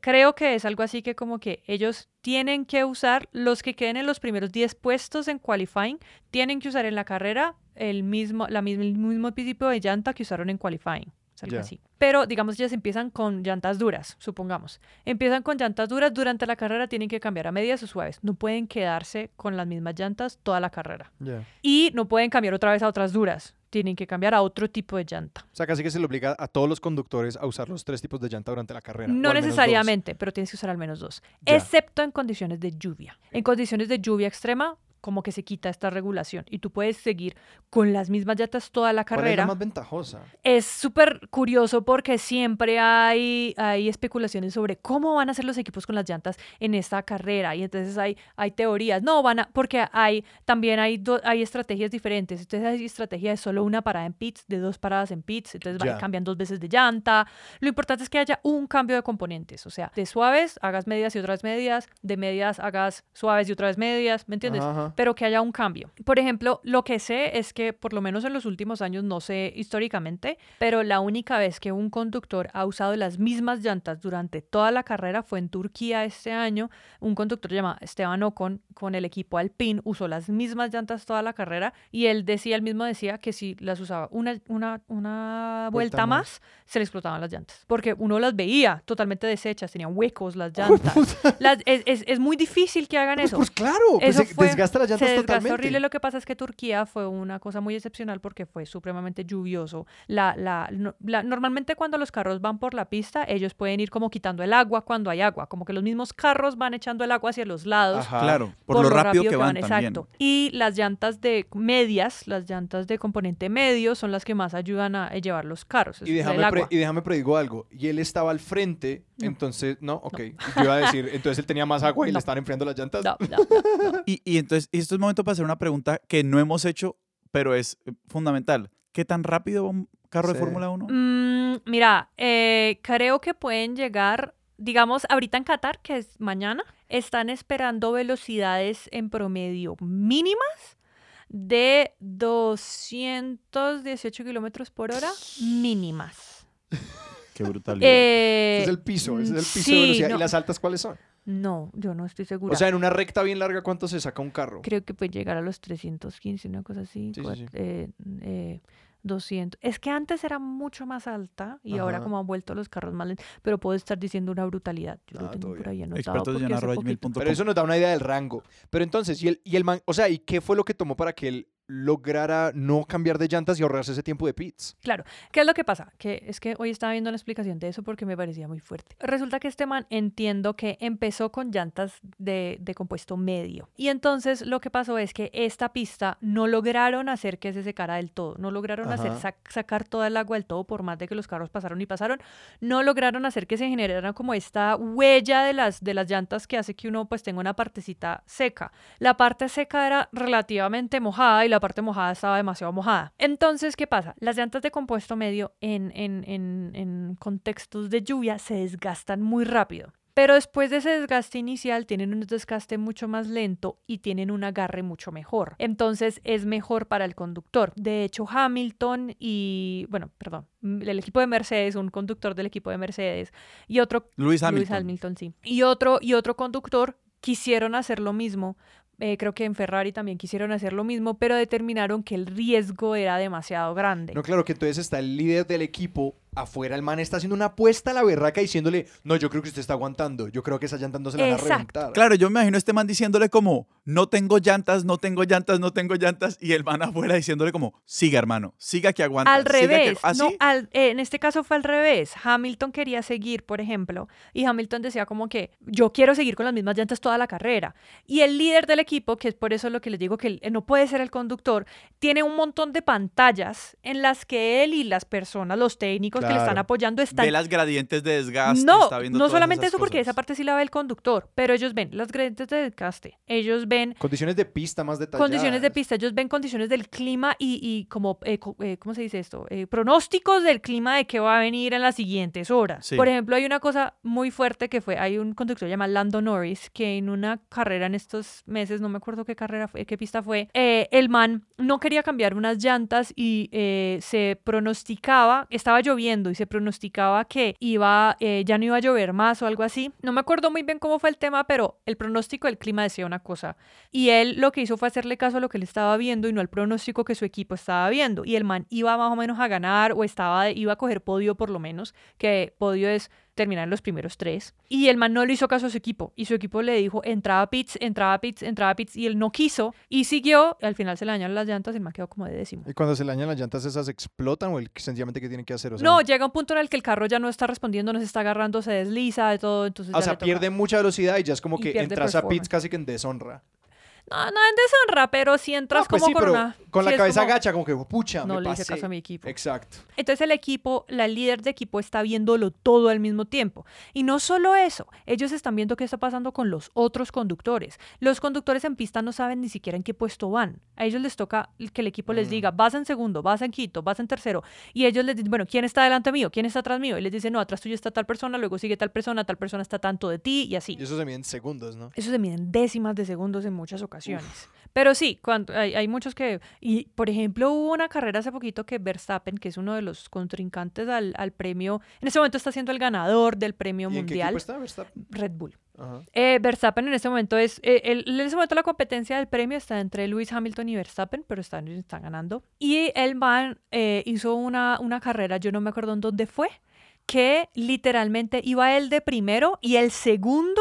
Creo que es algo así que como que ellos tienen que usar, los que queden en los primeros 10 puestos en qualifying, tienen que usar en la carrera el mismo, la misma, el mismo tipo de llanta que usaron en qualifying. Es algo Ya. así. Pero digamos, ellas empiezan con llantas duras, supongamos. Empiezan con llantas duras, durante la carrera tienen que cambiar a medias o suaves. No pueden quedarse con las mismas llantas toda la carrera. Y no pueden cambiar otra vez a otras duras. Tienen que cambiar a otro tipo de llanta. O sea, casi que se le obliga a todos los conductores a usar los tres tipos de llanta durante la carrera. No necesariamente, pero tienes que usar al menos dos. Excepto en condiciones de lluvia. En condiciones de lluvia extrema, como que se quita esta regulación y tú puedes seguir con las mismas llantas toda la ¿Cuál es carrera. la más ventajosa? Es súper curioso porque siempre hay, hay especulaciones sobre cómo van a ser los equipos con las llantas en esta carrera. Y entonces hay, hay teorías. No, van a, porque hay, también hay, do- hay estrategias diferentes. Entonces hay estrategia de solo una parada en pits, de dos paradas en pits. Entonces van- cambian dos veces de llanta. Lo importante es que haya un cambio de componentes. O sea, de suaves hagas medias y otras medias. De medias hagas suaves y otra vez medias. ¿Me entiendes? Ajá, ajá. pero que haya un cambio. Por ejemplo, lo que sé es que, por lo menos en los últimos años, no sé históricamente, pero la única vez que un conductor ha usado las mismas llantas durante toda la carrera fue en Turquía este año. Un conductor llamado Esteban Ocon con el equipo Alpine usó las mismas llantas toda la carrera y él decía, él mismo decía que si las usaba una, una, una vuelta, Vuelta más. más, se le explotaban las llantas. Porque uno las veía totalmente deshechas, tenían huecos las llantas. Las- es, es- es muy difícil que hagan Pues, eso. pues claro, pues Eso se fue- desgasta las se llantas totalmente. horrible. Lo que pasa es que Turquía fue una cosa muy excepcional porque fue supremamente lluvioso. La, la, no- la- normalmente cuando los carros van por la pista, ellos pueden ir como quitando el agua cuando hay agua, como que los mismos carros van echando el agua hacia los lados. Ajá. Claro, por, lo rápido, que van, también. exacto. Y las llantas de medias, las llantas de componente medio, son las que más ayudan a, a llevar los carros. Y déjame, agua. y déjame predigo algo. Y él estaba al frente, No. entonces, no, ok. Yo iba a decir, entonces él tenía más agua y No. le estaban enfriando las llantas. No, no, no, no. Y, y entonces, y esto es momento para hacer una pregunta que no hemos hecho, pero es eh, fundamental. ¿Qué tan rápido va un carro Sí. de Fórmula 1? Mm, mira, eh, creo que pueden llegar, digamos, ahorita en Qatar, que es mañana, están esperando velocidades en promedio mínimas de 218 kilómetros por hora mínimas. Qué brutalidad. Eh, Ese es el piso, ese es el piso sí, de velocidad. no. ¿Y las altas cuáles son? No, yo no estoy segura. O sea, en una recta bien larga, ¿cuánto se saca un carro? Creo que puede llegar a los 315, una cosa así. Sí, sí, cuat- sí. eh, eh, 200. Es que antes era mucho más alta y ahora como han vuelto los carros más lentos, pero puedo estar diciendo una brutalidad. Yo Ah, lo tengo todo por ahí anotado. Pero eso nos da una idea del rango. Pero entonces, ¿y el, y el man, o sea, ¿y qué fue lo que tomó para que él lograra no cambiar de llantas y ahorrarse ese tiempo de pits? Claro, ¿qué es lo que pasa? Que es que hoy estaba viendo una explicación de eso porque me parecía muy fuerte. Resulta que este man entiendo que empezó con llantas de, de compuesto medio. Y entonces lo que pasó es que esta pista no lograron hacer que se secara del todo. No lograron hacer sac- sacar toda el agua del todo por más de que los carros pasaron y pasaron. No lograron hacer que se generara como esta huella de las, de las llantas que hace que uno pues tenga una partecita seca. La parte seca era relativamente mojada y la parte mojada estaba demasiado mojada. Entonces, ¿qué pasa? Las llantas de compuesto medio en, en, en, en contextos de lluvia se desgastan muy rápido. Pero después de ese desgaste inicial tienen un desgaste mucho más lento y tienen un agarre mucho mejor. Entonces es mejor para el conductor. De hecho, Hamilton y, bueno, perdón, el equipo de Mercedes, un conductor del equipo de Mercedes y otro Luis Hamilton. Lewis Hamilton, sí. Y otro, y otro conductor quisieron hacer lo mismo. Eh, creo que en Ferrari también quisieron hacer lo mismo, pero determinaron que el riesgo era demasiado grande. No, claro que entonces está el líder del equipo afuera el man está haciendo una apuesta a la berraca diciéndole, no, yo creo que usted está aguantando, yo creo que esa llanta no se la van a Exacto. reventar. Claro, yo me imagino a este man diciéndole como, no tengo llantas, no tengo llantas, no tengo llantas, y el man afuera diciéndole como, siga hermano, siga que aguanta. Al siga que-". revés, ¿Ah, no, sí? al- eh, en este caso fue al revés. Hamilton quería seguir, por ejemplo, y Hamilton decía como que yo quiero seguir con las mismas llantas toda la carrera. Y el líder del equipo, que es por eso lo que les digo que él- no puede ser el conductor, tiene un montón de pantallas en las que él y las personas, los técnicos que le están apoyando están Ve las gradientes de desgaste. no, está viendo no solamente eso, porque esa cosas. parte sí la ve el conductor, pero ellos ven las gradientes de desgaste, ellos ven Condiciones de pista más detalladas. condiciones de pista, ellos ven condiciones del clima y, y como, eh, eh, ¿cómo se dice esto? Eh, pronósticos del clima de qué va a venir en las siguientes horas. Sí. Por ejemplo, hay una cosa muy fuerte que fue, hay un conductor llamado Lando Norris que en una carrera en estos meses, no me acuerdo qué carrera fue, qué pista fue, eh, el man no quería cambiar unas llantas y eh, se pronosticaba, estaba lloviendo y se pronosticaba que iba, eh, ya no iba a llover más o algo así. No me acuerdo muy bien cómo fue el tema, pero el pronóstico del clima decía una cosa. Y él lo que hizo fue hacerle caso a lo que él estaba viendo y no al pronóstico que su equipo estaba viendo. Y el man iba más o menos a ganar o estaba, iba a coger podio por lo menos, que podio es terminar en los primeros tres. Y el man no le hizo caso a su equipo. Y su equipo le dijo, entraba pits, entraba pits, entraba pits. Y él no quiso y siguió. Al final se le dañaron las llantas y el man quedó como de décimo. ¿Y cuando se le dañan las llantas esas explotan o el sencillamente qué tienen que hacer? O sea, No, llega un punto en el que el carro ya no está respondiendo, no se está agarrando, se desliza, de todo. Entonces o ya sea, pierde mucha velocidad y ya es como que entras a pits casi que en deshonra. No, no en deshonra, pero si entras No, pues como sí, con pero una. con la cabeza como, agacha, como que, pucha, No me le hice pasé". caso a mi equipo. Exacto. Entonces el equipo, la líder de equipo está viéndolo todo al mismo tiempo. Y no solo eso, ellos están viendo qué está pasando con los otros conductores. Los conductores en pista no saben ni siquiera en qué puesto van. A ellos les toca que el equipo les Mm. diga, vas en segundo, vas en quinto, vas en tercero. Y ellos les dicen, bueno, ¿quién está delante mío? ¿Quién está atrás mío? Y les dicen, no, atrás tuyo está tal persona, luego sigue tal persona, tal persona está tanto de ti y así. Y eso se mide en segundos, ¿no? Eso se miden décimas de segundos en muchas ocasiones. Pero sí, cuando, hay, hay muchos que... Y, por ejemplo, hubo una carrera hace poquito que Verstappen, que es uno de los contrincantes al, al premio... En este momento está siendo el ganador del premio ¿Y en qué mundial, está Verstappen? Red Bull. Eh, Verstappen en este momento es... eh, el- en este momento la competencia del premio está entre Lewis Hamilton y Verstappen, pero están, están ganando. Y el man eh, hizo una, una carrera, yo no me acuerdo en dónde fue, que literalmente iba él de primero y el segundo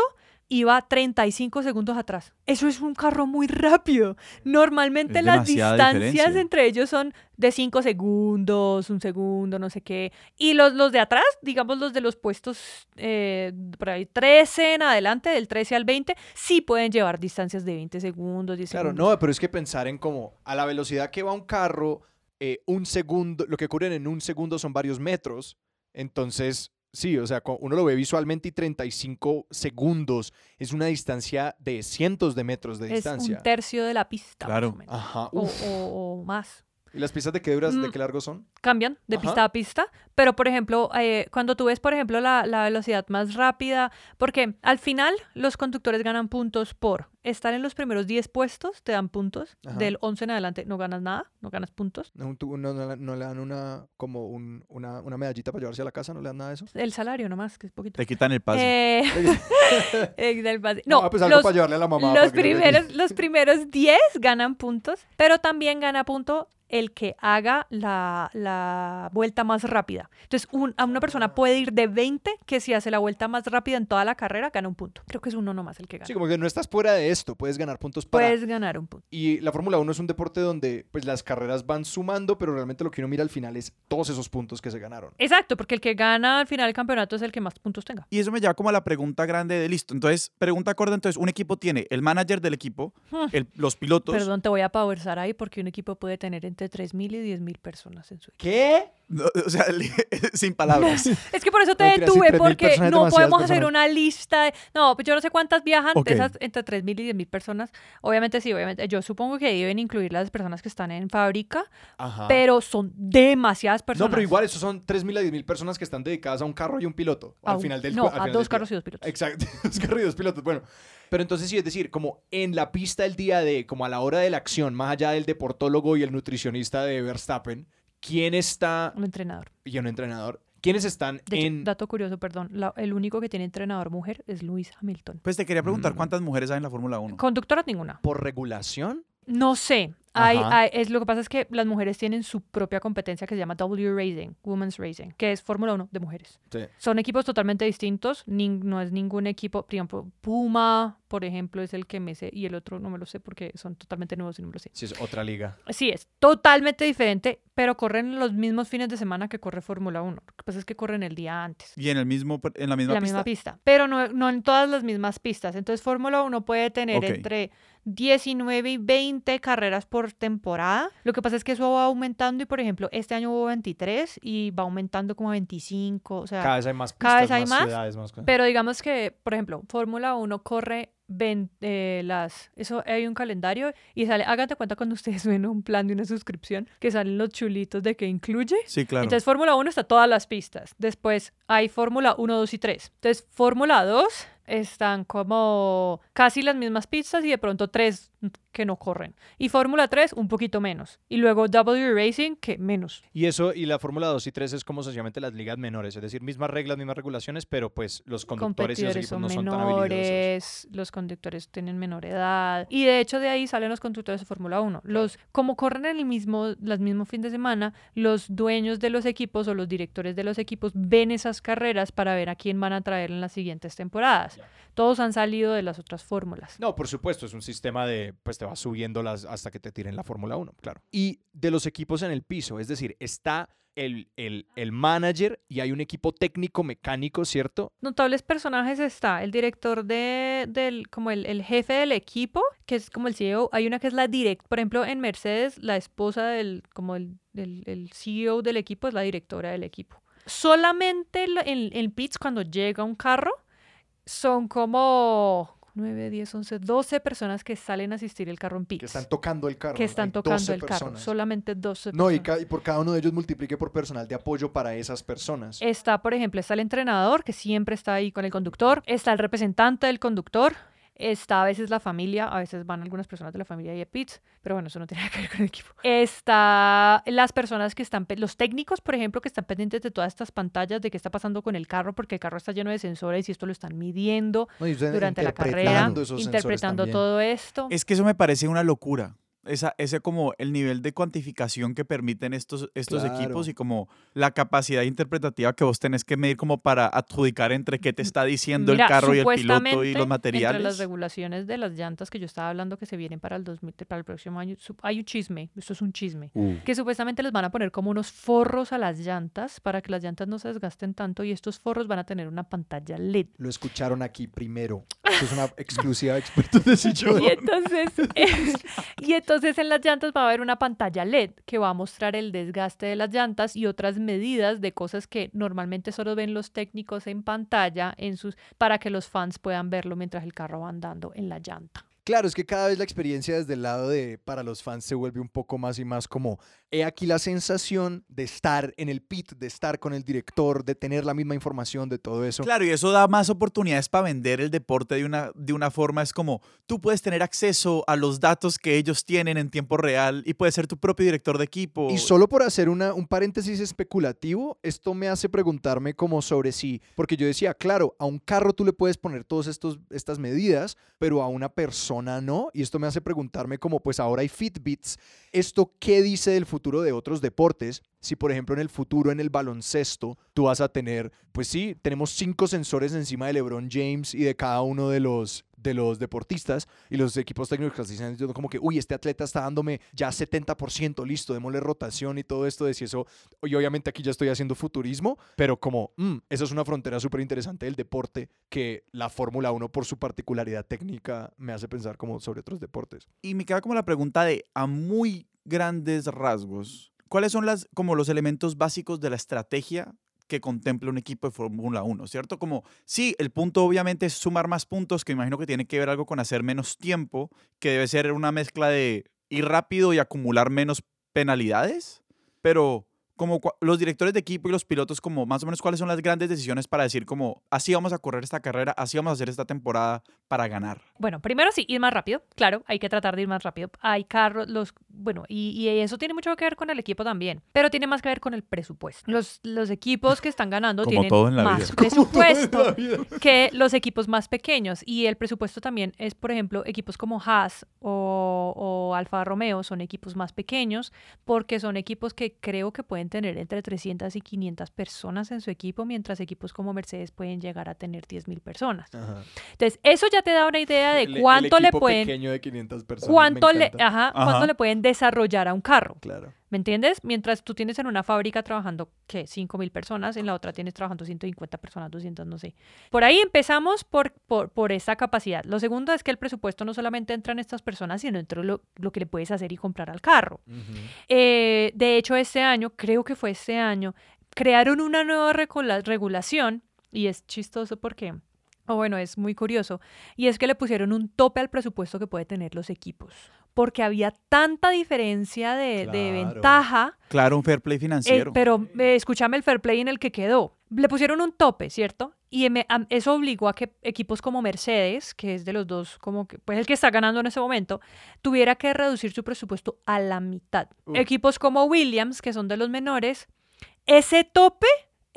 iba 35 segundos atrás. Eso es un carro muy rápido. Normalmente Es las distancias diferencia. entre ellos son de 5 segundos, un segundo, no sé qué. Y los, los de atrás, digamos los de los puestos eh, por ahí 13 en adelante, del 13 al 20, sí pueden llevar distancias de 20 segundos, 10 Claro, segundos. no, pero es que pensar en como a la velocidad que va un carro, eh, un segundo, lo que cubren en un segundo son varios metros. Entonces, sí, o sea, uno lo ve visualmente y 35 segundos es una distancia de cientos de metros de es distancia. un tercio de la pista, Claro. más o menos. Ajá. O, o- o más. ¿Y las pistas de qué duras, de Mm. qué largo son? cambian de Ajá. pista a pista, pero por ejemplo, eh, cuando tú ves, por ejemplo, la, la velocidad más rápida, porque al final los conductores ganan puntos por estar en los primeros 10 puestos, te dan puntos, Ajá. del 11 en adelante no ganas nada, no ganas puntos. No, tú- no- no le- no le dan una, como un- una, una medallita para llevarse a la casa, no le dan nada de eso. El salario nomás, que es poquito. Te quitan el pase. Eh, eh, del pase. No, pues algo los, para llevarle a la mamá. los primeros, los primeros 10 ganan puntos, pero también gana punto el que haga la, la vuelta más rápida. Entonces, un- a una persona puede ir de 20, que si hace la vuelta más rápida en toda la carrera, gana un punto. Creo que es uno nomás el que gana. Sí, como que no estás fuera de esto, puedes ganar puntos para... Puedes ganar un punto. Y la Fórmula 1 es un deporte donde pues las carreras van sumando, pero realmente lo que uno mira al final es todos esos puntos que se ganaron. Exacto, porque el que gana al final del campeonato es el que más puntos tenga. Y eso me lleva como a la pregunta grande de listo. Entonces, pregunta corta, entonces, un equipo tiene el manager del equipo, el- los pilotos. Perdón, te voy a powerzar ahí porque un equipo puede tener entre 3.000 y 10.000 personas en su equipo. ¿Qué? No, o sea, sin palabras. Es que por eso te detuve, 3.000 porque no podemos hacer personas. una lista. de- No, pues yo no sé cuántas viajan Ok. de esas entre 3.000 y 10.000 personas. Obviamente sí, obviamente. Yo supongo que deben incluir las personas que están en fábrica, Ajá. pero son demasiadas personas. No, pero igual, esos son 3.000 a 10.000 personas que están dedicadas a un carro y un piloto. A Al un- final del No, al final a del dos día. carros y dos pilotos. Exacto, dos carros y dos pilotos. Bueno, pero entonces sí, es decir, como en la pista el día de, como a la hora de la acción, más allá del deportólogo y el nutricionista de Verstappen, ¿quién está, Un entrenador. y un entrenador, quiénes están De hecho, en... dato curioso, perdón. la- el único que tiene entrenador mujer es Luis Hamilton. Pues te quería preguntar Mm. cuántas mujeres hay en la Fórmula 1. Conductora ninguna. ¿Por regulación? No sé. Hay, hay- es, lo que pasa es que las mujeres tienen su propia competencia que se llama W Racing, Women's Racing, que es Fórmula 1 de mujeres. Sí. Son equipos totalmente distintos, no es ningún equipo, por ejemplo, Puma, por ejemplo, es el que me sé, y el otro no me lo sé porque son totalmente nuevos y no me lo sé. Sí, es otra liga. Sí, es totalmente diferente, pero corren los mismos fines de semana que corre Fórmula 1. Lo que pasa es que corren el día antes. Y en, el mismo, en la misma la pista. misma pista, pero no, no en todas las mismas pistas. Entonces, Fórmula 1 puede tener entre 19 y 20 carreras por temporada. Lo que pasa es que eso va aumentando y, por ejemplo, este año hubo 23 y va aumentando como a 25. O sea, Cada vez hay más cada pistas, vez hay más, ciudades, más pero digamos que, por ejemplo, Fórmula 1 corre 20, eh, las... Eso hay un calendario y sale... Háganse cuenta cuando ustedes ven un plan de una suscripción que salen los chulitos de que incluye. Sí, claro. Entonces, Fórmula 1 está todas las pistas. Después hay Fórmula 1, 2 y 3. Entonces, Fórmula 2 están como casi las mismas pistas y de pronto tres que no corren. Y Fórmula 3 un poquito menos. Y luego W Racing que menos. Y eso, y la Fórmula 2 y 3 es como sencillamente las ligas menores, es decir, mismas reglas, mismas regulaciones, pero pues los conductores y los equipos son no son tan habilidosos. los conductores tienen menor edad. Y de hecho de ahí salen los conductores de Fórmula 1. Los, como corren en el mismo, las mismo fin de semana, los dueños de los equipos o los directores de los equipos ven esas carreras para ver a quién van a traer en las siguientes temporadas. Todos han salido de las otras fórmulas. No, por supuesto, es un sistema de, pues te vas subiendo las hasta que te tiren la Fórmula 1, claro. Y de los equipos en el piso, es decir, está el, el, el manager y hay un equipo técnico mecánico, ¿cierto? Notables personajes está el director de, del, como el, el jefe del equipo, que es como el CEO. Hay una que es la direct, por ejemplo, en Mercedes, la esposa del, como el, el CEO del equipo es la directora del equipo. Solamente en, en, en pits cuando llega un carro son como 9, 10, 11, 12 personas que salen a asistir el carro en pits. Que están tocando el carro. que ¿no? están Hay tocando 12 el carro. Solamente 12 No, y, personas. ca- y por cada uno de ellos multiplique por personal de apoyo para esas personas. Está, por ejemplo, está el entrenador que siempre está ahí con el conductor, está el representante del conductor, está a veces la familia, a veces van algunas personas de la familia y de Pitts, pero bueno, eso no tiene nada que ver con el equipo. Está las personas que están, los técnicos, por ejemplo, que están pendientes de todas estas pantallas de qué está pasando con el carro, porque el carro está lleno de sensores y esto lo están midiendo No, durante la carrera, interpretando también. todo esto. Es que eso me parece una locura. Esa, ese como el nivel de cuantificación que permiten estos, estos Claro. equipos y como la capacidad interpretativa que vos tenés que medir como para adjudicar entre qué te está diciendo Mira, el carro y el piloto y los Entre las materiales. regulaciones de las llantas que yo estaba hablando que se vienen para el 2000, para el próximo año, hay un chisme, esto es un chisme, que supuestamente les van a poner como unos forros a las llantas para que las llantas no se desgasten tanto y estos forros van a tener una pantalla LED. Lo escucharon aquí primero. Esto es una exclusiva de expertos de sillón. Y entonces, y entonces en las llantas va a haber una pantalla LED que va a mostrar el desgaste de las llantas y otras medidas de cosas que normalmente solo ven los técnicos en pantalla en sus, para que los fans puedan verlo mientras el carro va andando en la llanta. Claro, es que cada vez la experiencia desde el lado de para los fans se vuelve un poco más y más como he aquí la sensación de estar en el pit, de estar con el director, de tener la misma información de todo eso. Claro, y eso da más oportunidades para vender el deporte de una, de una forma. Es como tú puedes tener acceso a los datos que ellos tienen en tiempo real y puedes ser tu propio director de equipo. Y solo por hacer una, un paréntesis especulativo, esto me hace preguntarme como sobre si, porque yo decía, claro, a un carro tú le puedes poner todas estas medidas, pero a una persona no. Y esto me hace preguntarme como, pues ahora hay Fitbits, ¿esto qué dice del futuro de otros deportes? Si, por ejemplo, en el futuro, en el baloncesto, tú vas a tener, pues sí, tenemos cinco sensores encima de LeBron James y de cada uno de los, de los deportistas y los equipos técnicos dicen diciendo como que, uy, este atleta está dándome ya 70%, listo, démosle rotación y todo esto, de si eso, y obviamente aquí ya estoy haciendo futurismo, pero como, mm, eso es una frontera súper interesante del deporte que la Fórmula 1 por su particularidad técnica me hace pensar como sobre otros deportes. Y me queda como la pregunta de, a muy grandes rasgos, ¿cuáles son las, como los elementos básicos de la estrategia que contempla un equipo de Fórmula 1, ¿cierto? Como, sí, el punto obviamente es sumar más puntos, que imagino que tiene que ver algo con hacer menos tiempo, que debe ser una mezcla de ir rápido y acumular menos penalidades, pero como los directores de equipo y los pilotos, como más o menos cuáles son las grandes decisiones para decir como, así vamos a correr esta carrera, así vamos a hacer esta temporada para ganar. Bueno, primero sí, ir más rápido. Claro, hay que tratar de ir más rápido. Hay carros, los, bueno, y, y eso tiene mucho que ver con el equipo también, pero tiene más que ver con el presupuesto. Los, los equipos que están ganando Como tienen todo en la más vida. presupuesto que los equipos más pequeños. Y el presupuesto también es, por ejemplo, equipos como Haas o, o Alfa Romeo son equipos más pequeños porque son equipos que creo que pueden tener entre 300 y 500 personas en su equipo, mientras equipos como Mercedes pueden llegar a tener 10.000 personas. Ajá. Entonces, eso ya te da una idea de El- el cuánto le pueden pequeño de 500 personas. cuánto le, Ajá. cuánto le pueden desarrollar a un carro. Claro. ¿Me entiendes? Mientras tú tienes en una fábrica trabajando, ¿qué? 5.000 personas, en la otra tienes trabajando 150 personas, 200, no sé. Por ahí empezamos por, por, por esa capacidad. Lo segundo es que el presupuesto no solamente entra en estas personas, sino dentro de lo, lo que le puedes hacer y comprar al carro. Eh, de hecho, este año, creo que fue este año, crearon una nueva regula- regulación y es chistoso porque, o bueno, es muy curioso, y es que le pusieron un tope al presupuesto que puede tener los equipos, porque había tanta diferencia de, ventaja, Claro, un fair play eh, financiero. pero eh, escúchame el fair play en el que quedó. Le pusieron un tope, ¿cierto? Y eso obligó a que equipos como Mercedes, que es de los dos, como que, pues el que está ganando en ese momento, tuviera que reducir su presupuesto a la mitad. Equipos como Williams, que son de los menores, ese tope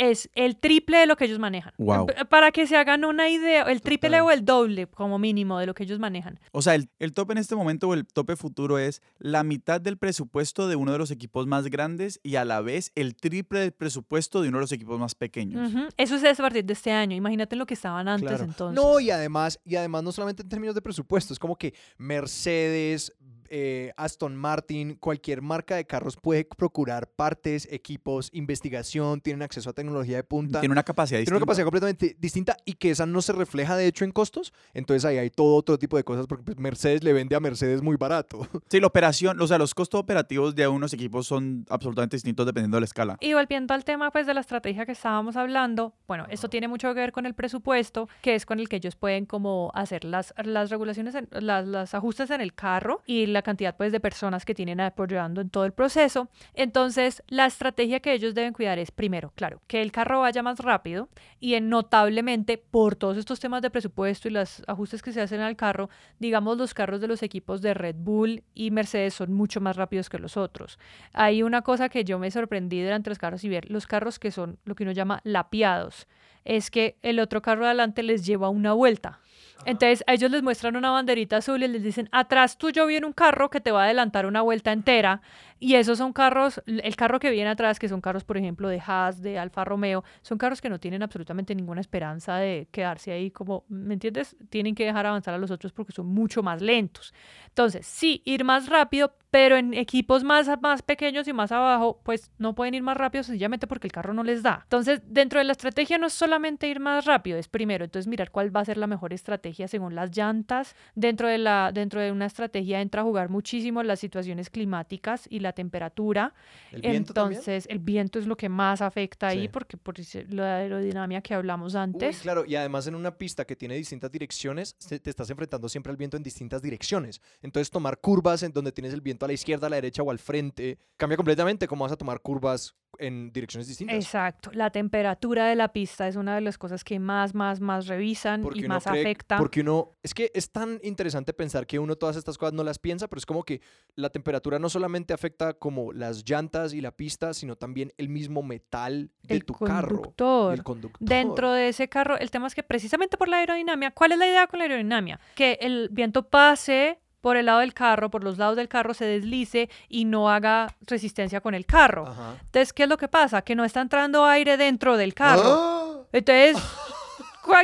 es el triple de lo que ellos manejan. Wow. Para que se hagan una idea, el triple Total. o el doble como mínimo de lo que ellos manejan. O sea, el, el tope en este momento o el tope futuro es la mitad del presupuesto de uno de los equipos más grandes y a la vez el triple del presupuesto de uno de los equipos más pequeños. Ujú. Eso es a partir de este año. Imagínate lo que estaban antes Claro. entonces. No, y además, y además no solamente en términos de presupuesto, es como que Mercedes, eh, Aston Martin, cualquier marca de carros puede procurar partes, equipos, investigación, tienen acceso a tecnología de punta. Tiene una capacidad Tiene distinta. una capacidad completamente distinta y que esa no se refleja de hecho en costos. Entonces ahí hay todo otro tipo de cosas porque pues, Mercedes le vende a Mercedes muy barato. Sí, la operación, o sea, los costos operativos de unos equipos son absolutamente distintos dependiendo de la escala. Y volviendo al tema pues de la estrategia que estábamos hablando, bueno, esto tiene mucho que ver con el presupuesto, que es con el que ellos pueden como hacer las, las regulaciones, en- las, las ajustes en el carro y la cantidad pues de personas que tienen apoyando en todo el proceso. Entonces, la estrategia que ellos deben cuidar es primero, claro, que el carro vaya más rápido y en notablemente por todos estos temas de presupuesto y los ajustes que se hacen al carro, digamos los carros de los equipos de Red Bull y Mercedes son mucho más rápidos que los otros. Hay una cosa que yo me sorprendí durante los carros y ver los carros que son lo que uno llama lapiados, es que el otro carro de adelante les lleva una vuelta. Entonces a ellos les muestran una banderita azul y les dicen, atrás tuyo viene un carro que te va a adelantar una vuelta entera. Y esos son carros, el carro que viene atrás, que son carros, por ejemplo, de Haas, de Alfa Romeo, son carros que no tienen absolutamente ninguna esperanza de quedarse ahí como, ¿me entiendes? Tienen que dejar avanzar a los otros porque son mucho más lentos. Entonces, sí, ir más rápido, pero en equipos más, más pequeños y más abajo, pues no pueden ir más rápido sencillamente porque el carro no les da. Entonces, dentro de la estrategia no es solamente ir más rápido, es primero, entonces mirar cuál va a ser la mejor estrategia según las llantas. Dentro de, la, dentro de una estrategia entra a jugar muchísimo las situaciones climáticas y la temperatura. El viento también. Entonces, el viento es lo que más afecta ahí Sí. porque por la aerodinámica que hablamos Uy, antes. claro, y además en una pista que tiene distintas direcciones, te estás enfrentando siempre al viento en distintas direcciones. Entonces tomar curvas en donde tienes el viento a la izquierda, a la derecha o al frente, cambia completamente cómo vas a tomar curvas en direcciones distintas. Exacto, la temperatura de la pista es una de las cosas que más, más, más revisan Porque y más cree- afecta. Porque uno, es que es tan interesante pensar que uno todas estas cosas no las piensa, pero es como que la temperatura no solamente afecta como las llantas y la pista, sino también el mismo metal de el tu carro. conductor. y El conductor. Dentro de ese carro, el tema es que precisamente por la aerodinámica, ¿cuál es la idea con la aerodinámica? Que el viento pase por el lado del carro, por los lados del carro, se deslice y no haga resistencia con el carro. Ajá. Entonces, ¿qué es lo que pasa? Que no está entrando aire dentro del carro. ¡Ah! Entonces, ¿cuál-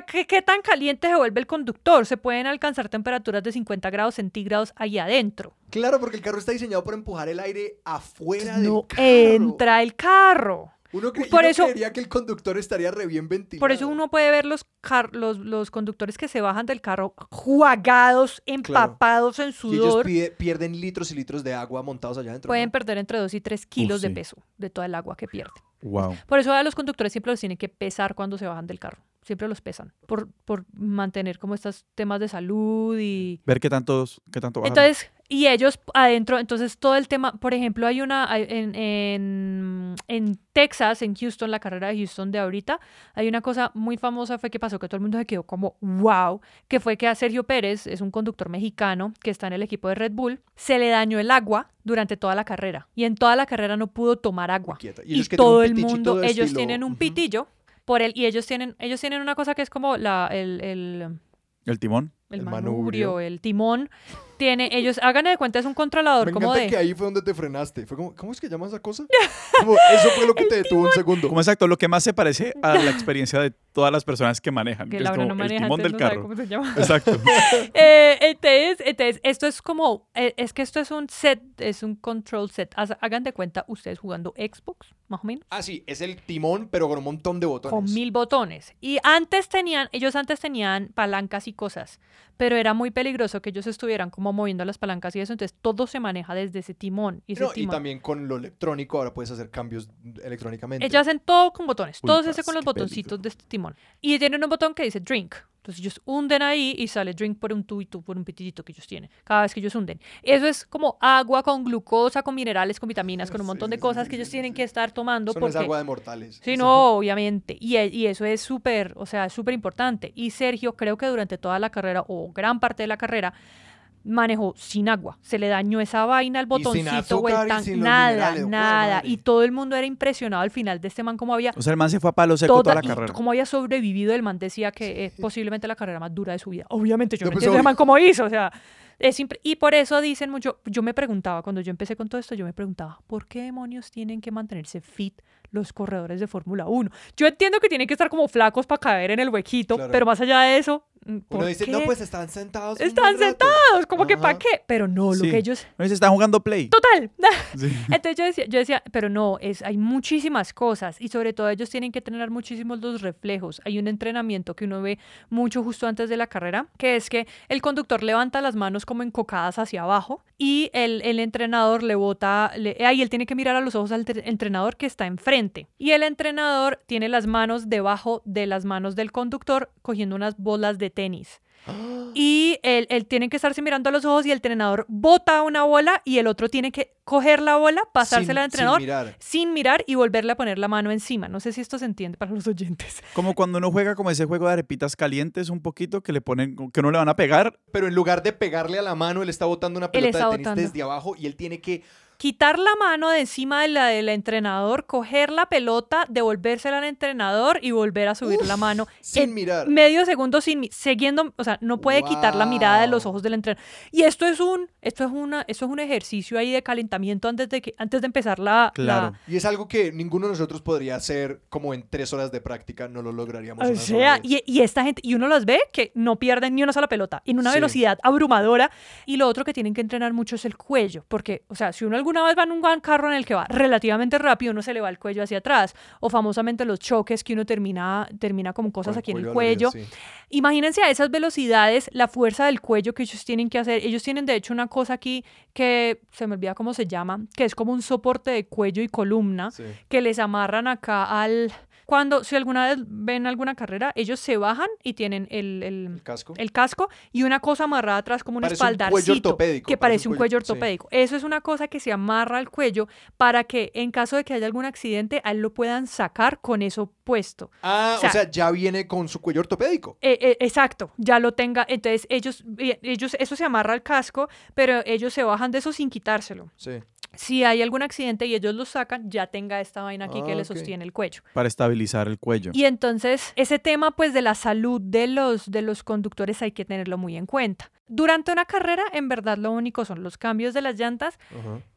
qué, qué tan caliente se vuelve el conductor? Se pueden alcanzar temperaturas de 50 grados centígrados ahí adentro. Claro, porque el carro está diseñado para empujar el aire afuera del No carro. entra el carro. Uno, cre- Por uno eso- creería que el conductor estaría re bien ventilado. Por eso uno puede ver los, car- los, los conductores que se bajan del carro juagados, empapados en Y ellos sudor. pide- pierden litros y litros de agua montados allá adentro. Pueden ¿no? perder entre 2 y 3 kilos de sí. peso de toda el agua que pierden. Wow. Por eso a los conductores siempre los tienen que pesar cuando se bajan del carro. Siempre los pesan. Por, por mantener como estos temas de salud y... Ver qué tantos, qué tanto bajan. Entonces, y ellos adentro, entonces todo el tema, por ejemplo, hay una, hay- en, en, en Texas, en Houston, la carrera de Houston de ahorita, hay una cosa muy famosa, fue que pasó que todo el mundo se quedó como, wow, que fue que a Sergio Pérez, es un conductor mexicano que está en el equipo de Red Bull, se le dañó el agua durante toda la carrera. Y en toda la carrera no pudo tomar agua. Quieta. Y, un todo el mundo, ellos estilo- tienen un pitillo por él, y ellos tienen, ellos tienen una cosa que es como la, el, el, El timón. El El manubrio, manubrio. el timón. Tiene, ellos, hagan de cuenta, es un controlador Me como encanta de... que ahí fue donde te frenaste. Fue como, ¿cómo es que llama esa cosa? Como, eso fue lo que te detuvo un segundo. Como exacto, lo que más se parece a la experiencia de todas las personas que manejan. que es Laura como no maneja, el timón del no carro. cómo se llama. Exacto. Eh, entonces, entonces, esto es como, eh, es que esto es un set, es un control set. Hagan de cuenta ustedes jugando Xbox, más o menos, Ah, sí, es el timón, pero con un montón de botones. con mil botones. Y antes tenían, ellos antes tenían palancas y cosas, pero era muy peligroso que ellos estuvieran como moviendo las palancas y eso, entonces todo se maneja desde ese timón. Y, ese No, y también con lo electrónico ahora puedes hacer cambios electrónicamente. Ellos hacen todo con botones, Uy, todo se hace con los botoncitos peligro. de este timón. Y tienen un botón que dice drink. Entonces ellos hunden ahí y sale drink por un tubito, por un pitillito que ellos tienen, cada vez que ellos hunden. Eso es como agua con glucosa, con minerales, con vitaminas, con un montón de cosas que ellos tienen que estar tomando Eso no es porque... agua de mortales. Sí, no, obviamente. Y, e- y eso es súper, o sea, súper importante. Y Sergio, creo que durante toda la carrera, o gran parte de la carrera, manejó sin agua. Se le dañó esa vaina al Y sin botoncito o el azúcar y tan- Nada, minerales, ¡jue nada. madre! Y todo el mundo era impresionado al final de este man, cómo había O sea, el man se fue a palo seco toda, toda la carrera. cómo había sobrevivido. El man decía que es posiblemente la carrera más dura de su vida. Obviamente, yo No, no, pues, entiendo obvio. man cómo hizo. O sea, es impre- y por eso dicen mucho. Yo me preguntaba, cuando yo empecé con todo esto, yo me preguntaba, ¿por qué demonios tienen que mantenerse fit los corredores de Fórmula 1? Yo entiendo que tienen que estar como flacos para caer en el huequito, Claro. pero más allá de eso, mm, ¿por Uno dice, qué? no, pues están sentados. Están buen rato". sentados, como que. ¿para qué? Pero no, lo Sí. que ellos No, se están jugando play. Total. Sí. Entonces yo decía, yo decía, pero no, es, hay muchísimas cosas y sobre todo ellos tienen que tener muchísimos los reflejos. Hay un entrenamiento que uno ve mucho justo antes de la carrera, que es que el conductor levanta las manos como encocadas hacia abajo y el, el entrenador le bota, le, ahí él tiene que mirar a los ojos al tre- entrenador que está enfrente. Y el entrenador tiene las manos debajo de las manos del conductor cogiendo unas bolas de tenis. Y él, él tiene que estarse mirando a los ojos y el entrenador bota una bola y el otro tiene que coger la bola, pasársela al Sin- sin entrenador mirar. sin mirar y volverle a poner la mano encima. No sé si esto se entiende para los oyentes. Como cuando uno juega como ese juego de arepitas calientes un poquito que le ponen, que no le van a pegar. Pero en lugar de pegarle a la mano, él está botando una pelota de tenis botando. desde abajo y él tiene que Quitar la mano de encima de la del entrenador, coger la pelota, devolvérsela al entrenador y volver a subir la mano. sin en mirar. Medio segundo sin siguiendo, o sea, no puede quitar la mirada de los ojos del entrenador. Y esto es un, esto es una, esto es un ejercicio ahí de calentamiento antes de que, antes de empezar la, Claro. la- Y es algo que ninguno de nosotros podría hacer como en tres horas de práctica, no lo lograríamos. O sea, y, y esta gente, y uno los ve que no pierden ni una sola pelota, en una Sí. velocidad abrumadora. Y lo otro que tienen que entrenar mucho es el cuello, porque, o sea, si uno alguna vez va en un gran carro en el que va relativamente rápido, uno se le va el cuello hacia atrás. O famosamente los choques que uno termina, termina como cosas Con aquí en el cuello. sí. Imagínense a esas velocidades, la fuerza del cuello que ellos tienen que hacer. Ellos tienen, de hecho, una cosa aquí que se me olvida cómo se llama, que es como un soporte de cuello y columna Sí. que les amarran acá al... Cuando, si alguna vez ven alguna carrera, ellos se bajan y tienen el, el- El casco. el casco y una cosa amarrada atrás como un Parece un cuello espaldarcito ortopédico, que parece un un cuello sí. ortopédico. Eso es una cosa que se amarra al cuello para que en caso de que haya algún accidente, a él lo puedan sacar con eso puesto. Ah, o sea- o sea, ya viene con su cuello ortopédico. Eh, eh, exacto, ya lo tenga. Entonces ellos, eh, ellos, eso se amarra al casco, pero ellos se bajan de eso sin quitárselo. Sí. Si hay algún accidente y ellos lo sacan, ya tenga esta vaina aquí que Ah, le sostiene el cuello. Para estabilizar el cuello. Y entonces ese tema pues de la salud de los, de los conductores hay que tenerlo muy en cuenta. Durante una carrera en verdad lo único son los cambios de las llantas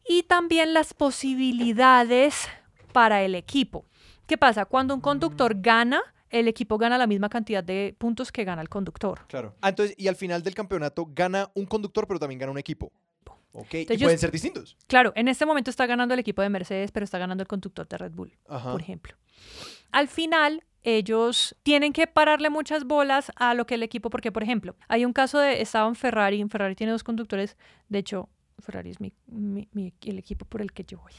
y también las posibilidades para el equipo. ¿Qué pasa? Cuando un conductor gana, el equipo gana la misma cantidad de puntos que gana el conductor. Claro. Ah, entonces, y al final del campeonato gana un conductor, pero también gana un equipo. Ok. y Entonces, pueden yo- ser distintos. Claro, en este momento está ganando el equipo de Mercedes, pero está ganando el conductor de Red Bull, Ajá. por ejemplo. Al final, ellos tienen que pararle muchas bolas a lo que el equipo, porque, por ejemplo, hay un caso de, estaba en Ferrari, en Ferrari tiene dos conductores, de hecho, Ferrari es mi, mi- mi- el equipo por el que yo voy.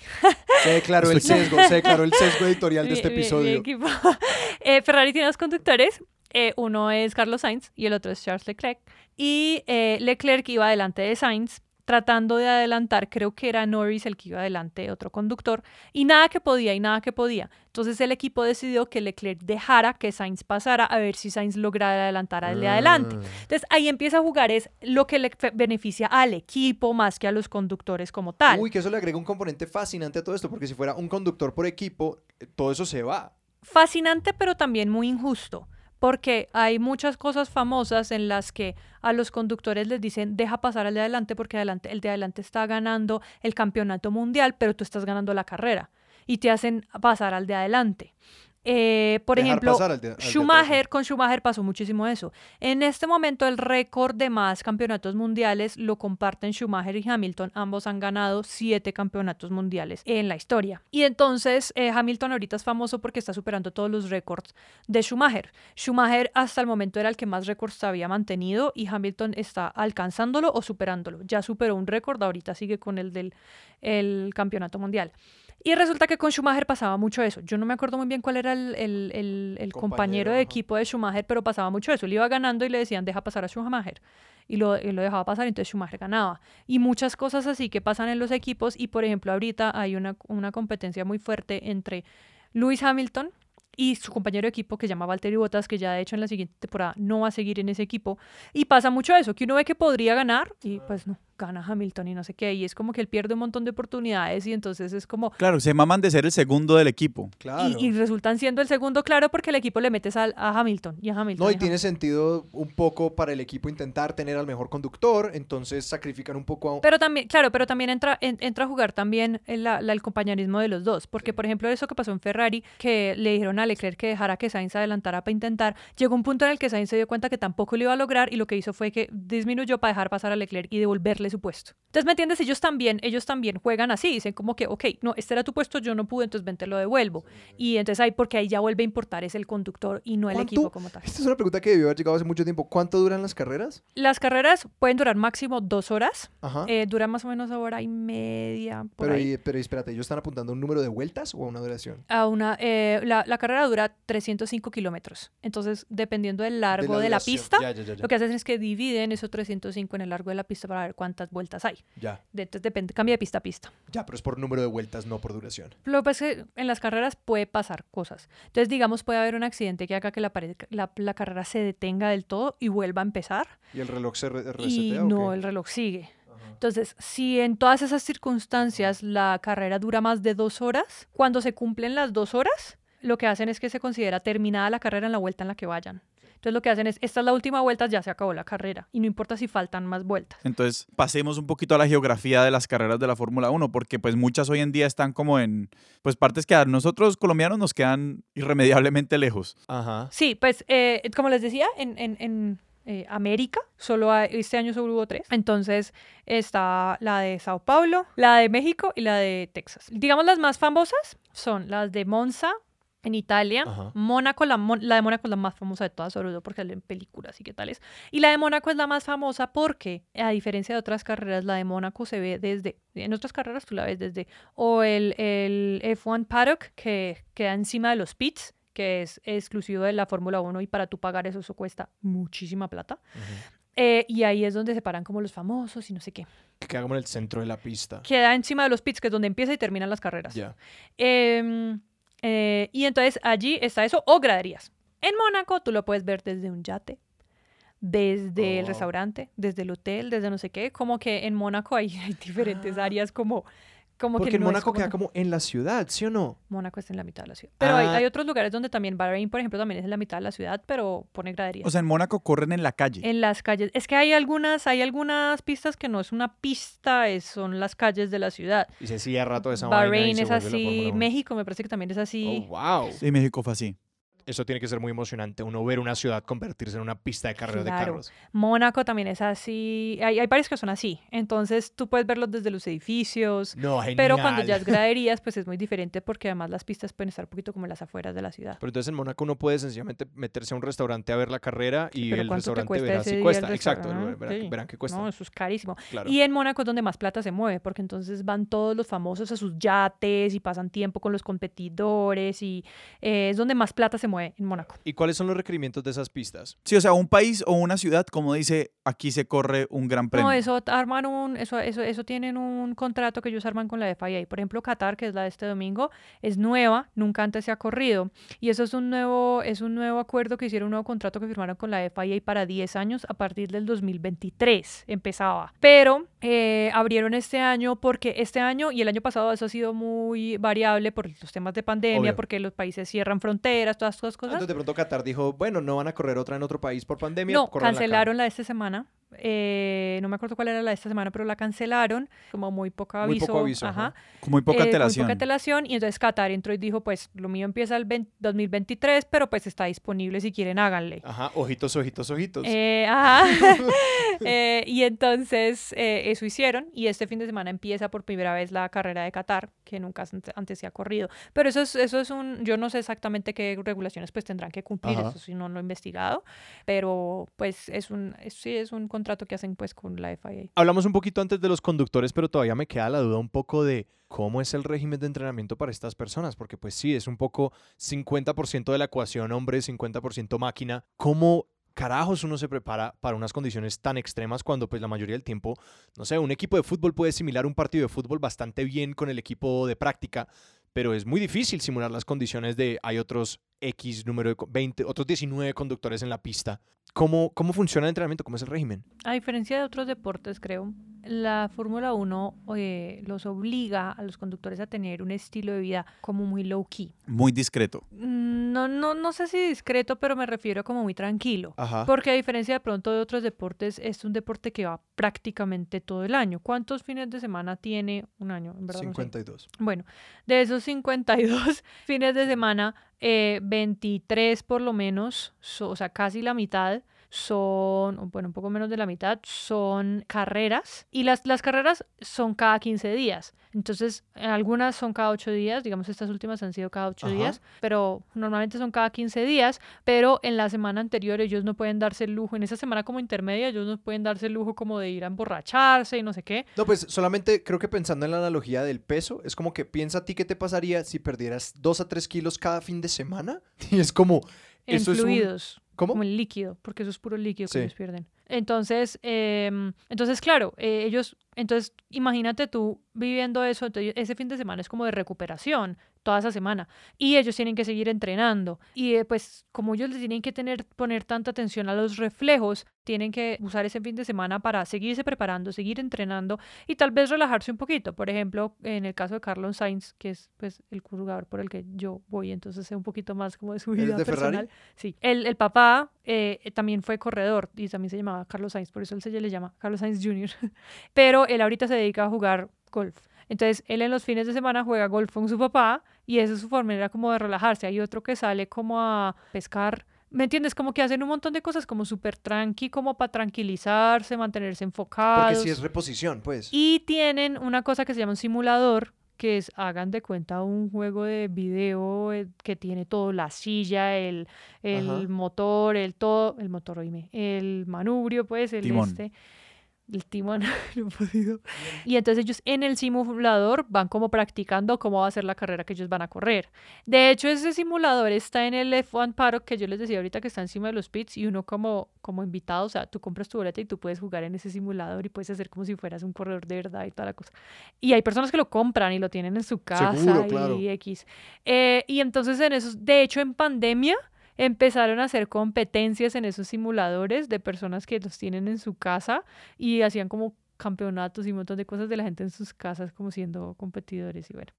Se declaró el sesgo, se declaró el sesgo editorial de este episodio. Eh, Ferrari tiene dos conductores. eh, uno es Carlos Sainz y el otro es Charles Leclerc. Y eh, Leclerc iba delante de Sainz tratando de adelantar, creo que era Norris el que iba adelante, otro conductor, y nada que podía, y nada que podía. Entonces el equipo decidió que Leclerc dejara que Sainz pasara a ver si Sainz lograra adelantar al de adelante. Ah. Entonces ahí empieza a jugar es lo que le beneficia al equipo más que a los conductores como tal. Uy, que eso le agrega un componente fascinante a todo esto, porque si fuera un conductor por equipo, todo eso se va. fascinante, pero también muy injusto, porque hay muchas cosas famosas en las que a los conductores les dicen deja pasar al de adelante porque adelante, el de adelante está ganando el campeonato mundial, pero tú estás ganando la carrera y te hacen pasar al de adelante. Eh, por Dejar ejemplo, al de- al Schumacher, con Schumacher pasó muchísimo eso. En este momento el récord de más campeonatos mundiales lo comparten Schumacher y Hamilton. Ambos han ganado siete campeonatos mundiales en la historia. Y entonces eh, Hamilton ahorita es famoso porque está superando todos los récords de Schumacher. Schumacher hasta el momento era el que más récords había mantenido y Hamilton está alcanzándolo o superándolo. Ya superó un récord, ahorita sigue con el del el campeonato mundial. Y resulta que con Schumacher pasaba mucho eso. Yo no me acuerdo muy bien cuál era el, el- el- el compañero, Compañero, de ajá. equipo de Schumacher, pero pasaba mucho eso. Él iba ganando y le decían, deja pasar a Schumacher. Y lo, y lo dejaba pasar, entonces Schumacher ganaba. Y muchas cosas así que pasan en los equipos. Y por ejemplo, ahorita hay una, una competencia muy fuerte entre Lewis Hamilton y su compañero de equipo que se llama Valtteri Bottas, que ya de hecho en la siguiente temporada no va a seguir en ese equipo. Y pasa mucho eso, que uno ve que podría ganar y pues no, gana Hamilton y no sé qué. Y es como que él pierde un montón de oportunidades y entonces es como, Claro, se maman de ser el segundo del equipo. Claro. y, y resultan siendo el segundo, claro, porque el equipo le metes al- a, Hamilton y a Hamilton. No, y a tiene sentido un poco para el equipo intentar tener al mejor conductor, entonces sacrifican un poco a... Pero también, claro, pero también entra, en- entra a jugar también el, la- la- el compañerismo de los dos. Porque, por ejemplo, eso que pasó en Ferrari, que le dijeron a Leclerc que dejara que Sainz adelantara para intentar, llegó un punto en el que Sainz se dio cuenta que tampoco lo iba a lograr y lo que hizo fue que disminuyó para dejar pasar a Leclerc y devolverle su puesto. Entonces, ¿me entiendes? Ellos también, ellos también juegan así, dicen como que, ok, no, este era tu puesto, yo no pude, entonces ven, te lo devuelvo. Y entonces ahí, porque ahí ya vuelve a importar es el conductor y no el equipo como tal. Esta es una pregunta que debió haber llegado hace mucho tiempo. ¿Cuánto duran las carreras? Las carreras pueden durar máximo dos horas, Ajá. eh, duran más o menos hora y media, por pero, ahí. y- pero espérate, ¿ellos están apuntando a un número de vueltas o a una duración? a una, eh, la, la carrera dura 305 kilómetros. Entonces, dependiendo del largo de la, duración. pista, Ya, ya, ya, ya. lo que hacen es que dividen esos 305 en el largo de la pista para ver cuántas vueltas hay. Ya, De- Entonces, depende, cambia de pista a pista. ya, pero es por número de vueltas, no por duración. Lo que pasa es que en las carreras puede pasar cosas. Entonces, digamos, puede haber un accidente que haga que la, pared- la, la carrera se detenga del todo y vuelva a empezar. ¿Y el reloj se re- y resetea o no, qué? el reloj sigue. Entonces, si en todas esas circunstancias la carrera dura más de dos horas, cuando se cumplen las dos horas, lo que hacen es que se considera terminada la carrera en la vuelta en la que vayan. Entonces, lo que hacen es, esta es la última vuelta, ya se acabó la carrera. Y no importa si faltan más vueltas. Entonces, pasemos un poquito a la geografía de las carreras de la Fórmula 1, porque pues muchas hoy en día están como en pues partes que a nosotros colombianos nos quedan irremediablemente lejos. Ajá. Sí, pues, eh, como les decía, en, en- en, eh, América, solo hay- este año solo hubo tres. Entonces, está la de Sao Paulo, la de México y la de Texas. Digamos, las más famosas son las de Monza, en Italia, Ajá. Mónaco, la, la de Mónaco es la más famosa de todas, sobre todo porque sale en películas y qué tales. Y la de Mónaco es la más famosa porque, a diferencia de otras carreras, la de Mónaco se ve desde, en otras carreras tú la ves desde, o el, el F1 Paddock que queda encima de los pits, que es exclusivo de la Fórmula 1 y para tú pagar eso, eso cuesta muchísima plata. Eh, y ahí es donde se paran como los famosos y no sé qué. Que queda como en el centro de la pista. Queda encima de los pits, que es donde empieza y terminan las carreras. Ya. Eh, y entonces allí está eso, o graderías. En Mónaco tú lo puedes ver desde un yate, desde Oh, el wow. restaurante, desde el hotel, desde no sé qué. Como que en Mónaco hay, hay diferentes Ah. áreas como, como Porque que en no es Mónaco queda como en la ciudad, ¿sí o no? Mónaco está en la mitad de la ciudad. Pero hay, Ah. hay otros lugares donde también Bahrein, por ejemplo, también es en la mitad de la ciudad, pero pone graderías. O sea, en Mónaco corren en la calle. en las calles. Es que hay algunas, hay algunas pistas que no es una pista, es- son las calles de la ciudad. Y se cierra toda esa vaina y Bahrein se es vuelve la así. México me parece que también es así. Oh, wow. Sí, México fue así. Eso tiene que ser muy emocionante, uno ver una ciudad convertirse en una pista de carreras de carros. Mónaco también es así. Hay, hay varios que son así. Entonces tú puedes verlos desde los edificios. No. Pero cuando ya es graderías, pues es muy diferente porque además las pistas pueden estar un poquito como en las afueras de la ciudad. Pero entonces en Mónaco uno puede sencillamente meterse a un restaurante a ver la carrera y el ¿cuánto te restaurante verá si cuesta. Exacto, verán, Sí. verán que cuesta. No, eso es carísimo. claro. Y en Mónaco es donde más plata se mueve, porque entonces van todos los famosos a sus yates y pasan tiempo con los competidores y eh, es donde más plata se mueve en Mónaco. ¿Y cuáles son los requerimientos de esas pistas? Sí, o sea, un país o una ciudad, como dice, aquí se corre un gran premio. No, eso arman un, eso, eso, eso tienen un contrato que ellos arman con la FIA. Por ejemplo, Qatar, que es la de este domingo, es nueva, nunca antes se ha corrido. Y eso es un nuevo, es un nuevo acuerdo que hicieron, un nuevo contrato que firmaron con la FIA para 10 años a partir del 2023 empezaba. Pero eh, abrieron este año porque este año y el año pasado eso ha sido muy variable por los temas de pandemia, Obvio. porque los países cierran fronteras, todas estas cosas. Entonces de pronto Qatar dijo, bueno, no van a correr otra en otro país por pandemia. No, córranla acá. cancelaron la de esta semana. Eh, no me acuerdo cuál era la de esta semana, pero la cancelaron. Como muy poco Muy aviso. poco aviso, ajá. Con muy poca Eh, con antelación. poca antelación. Y entonces Qatar entró y dijo, pues lo mío empieza el 20 2023, pero pues está disponible si quieren háganle. Ajá, ojitos, ojitos, ojitos. Eh, ajá. Eh, y entonces eh, eso hicieron y este fin de semana empieza por primera vez la carrera de Qatar, que nunca ante- antes se ha corrido. Pero eso es, eso es un, yo no sé exactamente qué regulaciones pues tendrán que cumplir, Ajá. eso sí no lo he investigado, pero pues es un, es- sí es un contrato que hacen pues con la FIA. Hablamos un poquito antes de los conductores, pero todavía me queda la duda un poco de cómo es el régimen de entrenamiento para estas personas, porque pues sí, es un poco 50% de la ecuación hombre, 50% máquina. ¿Cómo carajos uno se prepara para unas condiciones tan extremas cuando pues la mayoría del tiempo, no sé, un equipo de fútbol puede simular un partido de fútbol bastante bien con el equipo de práctica, pero es muy difícil simular las condiciones de hay otros X número de co- 20, otros 19 conductores en la pista. ¿Cómo, cómo funciona el entrenamiento? ¿Cómo es el régimen? A diferencia de otros deportes, creo, la Fórmula 1 eh, los obliga a los conductores a tener un estilo de vida como muy low key. Muy discreto. Mm, No, no, no sé si discreto, pero me refiero como muy tranquilo. Ajá. Porque a diferencia de pronto de otros deportes, es un deporte que va prácticamente todo el año. ¿Cuántos fines de semana tiene un año? En verdad no sé. 52. Bueno, de esos 52 fines de semana, eh, 23 por lo menos, so- o sea, casi la mitad son, bueno, un poco menos de la mitad, son carreras. Y las, las carreras son cada 15 días. Entonces, algunas son cada 8 días, digamos, estas últimas han sido cada 8 Ajá. días, pero normalmente son cada 15 días, pero en la semana anterior ellos no pueden darse el lujo, en esa semana como intermedia ellos no pueden darse el lujo como de ir a emborracharse y no sé qué. No, pues solamente creo que pensando en la analogía del peso, es como que piensa a ti qué te pasaría si perdieras 2 a 3 kilos cada fin de semana. Y es como, En Eso es un- fluidos. ¿cómo? como el líquido, porque eso es puro líquido que ellos pierden. Entonces, em, entonces claro, eh, ellos, entonces imagínate tú viviendo eso, entonces, ese fin de semana es como de recuperación toda esa semana y ellos tienen que seguir entrenando y eh, pues como ellos les tienen que tener poner tanta atención a los reflejos, tienen que usar ese fin de semana para seguirse preparando, seguir entrenando y tal vez relajarse un poquito. Por ejemplo, en el caso de Carlos Sainz, que es pues el jugador por el que yo voy, entonces sé un poquito más como de su ¿Él es vida de Ferrari? personal. Sí, el, el papá eh, también fue corredor y también se llamaba Carlos Sainz, por eso él se le llama Carlos Sainz Jr. Pero él ahorita se dedica a jugar golf. Entonces, él en los fines de semana juega golf con su papá y esa es su forma, era como de relajarse. Hay otro que sale como a pescar. ¿Me entiendes? Como que hacen un montón de cosas como súper tranqui, como para tranquilizarse, mantenerse Porque enfocados. si es reposición, pues. Y tienen una cosa que se llama un simulador, que es, hagan de cuenta, un juego de video eh, que tiene todo, la silla, el, motor, el todo, el motor, oíme, el manubrio, pues, el Timón. este, el timón, no he podido. Y entonces ellos en el simulador van como practicando cómo va a ser la carrera que ellos van a correr. De hecho, ese simulador está en el F1 Paddock que yo les decía ahorita que está encima de los pits y uno como, como invitado, o sea, tú compras tu boleta y tú puedes jugar en ese simulador y puedes hacer como si fueras un corredor de verdad y toda la cosa. Y hay personas que lo compran y lo tienen en su casa Seguro, y claro. X. Eh, y entonces en esos, de hecho en pandemia empezaron a hacer competencias en esos simuladores de personas que los tienen en su casa y hacían como campeonatos y un montón de cosas de la gente en sus casas como siendo competidores y bueno.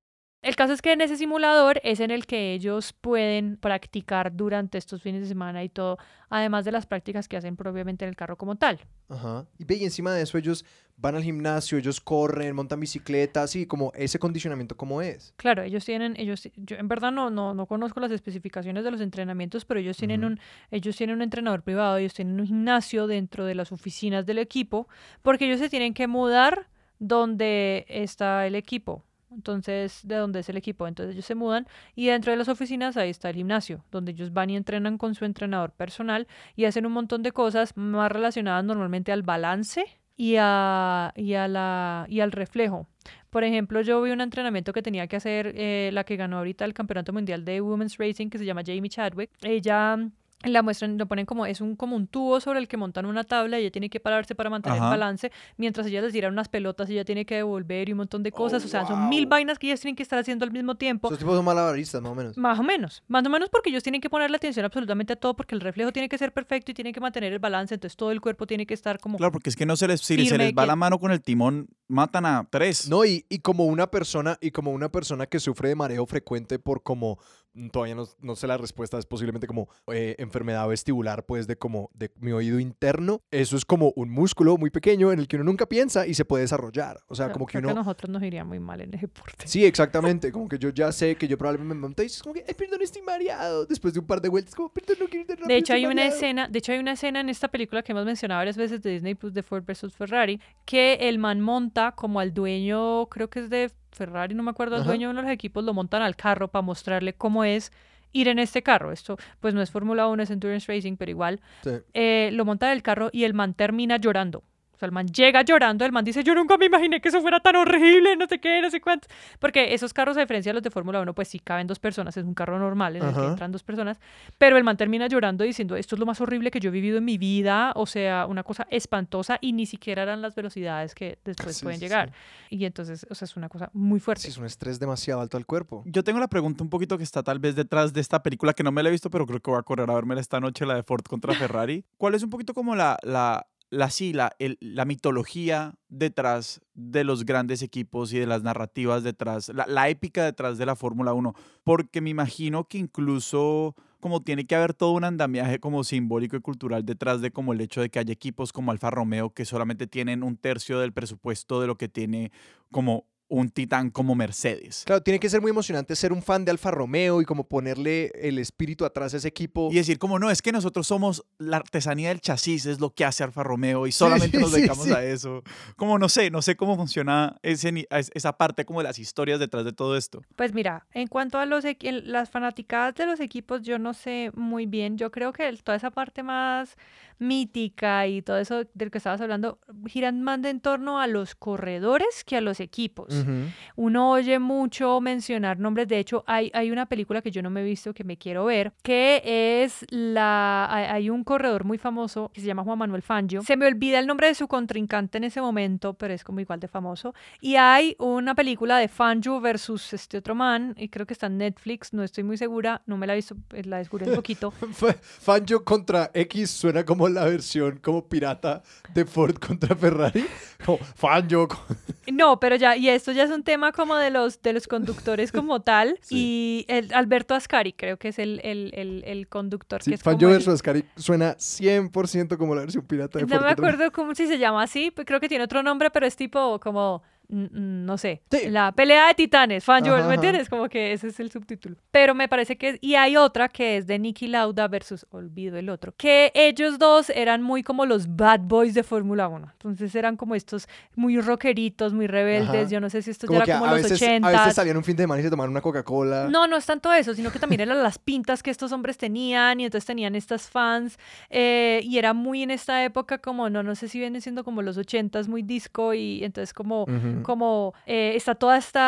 El caso es que en ese simulador es en el que ellos pueden practicar durante estos fines de semana y todo, además de las prácticas que hacen propiamente en el carro como tal. Ajá. Y ve, y encima de eso ellos van al gimnasio, ellos corren, montan bicicleta, así como ese condicionamiento como es. Claro, ellos tienen, ellos, yo en verdad no, no, no conozco las especificaciones de los entrenamientos, pero ellos tienen un, ellos tienen un entrenador privado, ellos tienen un gimnasio dentro de las oficinas del equipo, porque ellos se tienen que mudar donde está el equipo. Entonces, de donde es el equipo. Entonces ellos se mudan y dentro de las oficinas ahí está el gimnasio, donde ellos van y entrenan con su entrenador personal y hacen un montón de cosas más relacionadas normalmente al balance y, a, y, a la, y al reflejo. Por ejemplo, yo vi un entrenamiento que tenía que hacer eh, la que ganó ahorita el Campeonato Mundial de Women's Racing, que se llama Jamie Chadwick. Ella la muestran, lo ponen como, es un, como un tubo sobre el que montan una tabla y ella tiene que pararse para mantener el balance, mientras ella les tiran unas pelotas y ella tiene que devolver y un montón de cosas, oh, o sea, son mil vainas que ellas tienen que estar haciendo al mismo tiempo. Esos tipos son malabaristas, más o menos. Más o menos, más o menos porque ellos tienen que ponerle atención absolutamente a todo, porque el reflejo tiene que ser perfecto y tienen que mantener el balance, entonces todo el cuerpo tiene que estar como... Claro, porque es que no se les, si se les va la mano con el timón, matan a tres. No, y, y como una persona, y como una persona que sufre de mareo frecuente por como todavía no, no, sé la respuesta, es posiblemente como eh, enfermedad vestibular, pues de como de mi oído interno. Eso es como un músculo muy pequeño en el que uno nunca piensa y se puede desarrollar. O sea, como que uno... a nosotros nos iría muy mal en el deporte. Sí, exactamente. Como que yo ya sé que yo probablemente me monté y es como que, ay, perdón, estoy mareado. Después de un par de vueltas, como, perdón, no quiero De hecho, hay una escena, de hecho, hay una escena en esta película que hemos mencionado varias veces de Disney Plus de Ford versus Ferrari, que el man monta como al dueño, creo que es de Ferrari, no me acuerdo, al dueño de uno de los equipos, lo montan al carro para mostrarle cómo es ir en este carro. Esto pues no es Fórmula 1, es Endurance Racing, pero igual. Eh, lo monta en el carro y el man termina llorando el man llega llorando, el man dice, yo nunca me imaginé que eso fuera tan horrible, no sé qué, no sé cuánto. Porque esos carros, a diferencia de los de Fórmula 1, pues sí caben dos personas, es un carro normal en el que entran dos personas, pero el man termina llorando diciendo, esto es lo más horrible que yo he vivido en mi vida, o sea, una cosa espantosa y ni siquiera eran las velocidades que después pueden llegar. Y entonces, o sea, es una cosa muy fuerte. es un estrés demasiado alto al cuerpo. Yo tengo la pregunta un poquito que está tal vez detrás de esta película, que no me la he visto, pero creo que voy a correr a verme esta noche, la de Ford contra Ferrari. ¿Cuál es un poquito como la, la la, la, la, mitología detrás de los grandes equipos y de las narrativas detrás, la, épica detrás de la Fórmula 1, porque me imagino que incluso como tiene que haber todo un andamiaje como simbólico y cultural detrás de como el hecho de que hay equipos como Alfa Romeo que solamente tienen un tercio del presupuesto de lo que tiene como un titán como Mercedes. Claro, tiene que ser muy emocionante ser un fan de Alfa Romeo y como ponerle el espíritu atrás a ese equipo. Y decir, como no, es que nosotros somos la artesanía del chasis, es lo que hace Alfa Romeo y solamente nos dedicamos a eso. Como no sé, no sé cómo funciona ese, esa parte como de las historias detrás de todo esto. Pues mira, en cuanto a los, las fanaticadas de los equipos, yo no sé muy bien. Yo creo que toda esa parte más mítica y todo eso del que estabas hablando giran más de en torno a los corredores que a los equipos. Uno oye mucho mencionar nombres, de hecho hay, hay una película que yo no me he visto que me quiero ver, que es la... Hay un corredor muy famoso que se llama Juan Manuel Fangio. Se me olvida el nombre de su contrincante en ese momento, pero es como igual de famoso. Y hay una película de Fangio versus este otro man, y creo que está en Netflix, no estoy muy segura, no me la he visto, eh, la descubrí un poquito. Fangio contra X suena como la versión como pirata de Ford contra Ferrari, como Fangio. No, pero ya, y esto ya es un tema como de los, de los conductores como tal. Y el Alberto Ascari creo que es el, el, el, el conductor. Sí, que es Fangio versus Ascari suena 100% como la versión pirata de Ford. No me acuerdo cómo si se llama así, pues creo que tiene otro nombre, pero es tipo como no sé, la pelea de titanes, Fan ¿me entiendes? Como que ese es el subtítulo. Pero me parece que, y hay otra que es de Nicky Lauda versus, olvido el otro, que ellos dos eran muy como los bad boys de Fórmula 1. Entonces eran como estos muy rockeritos, muy rebeldes, yo no sé si esto ya era como los veces, 80. A veces salían un fin de semana y se tomaban una Coca-Cola. No, no es tanto eso, sino que también eran las pintas que estos hombres tenían y entonces tenían estas fans eh, y era muy en esta época como, no, no sé si viene siendo como los 80s, muy disco y entonces como como eh, está todo este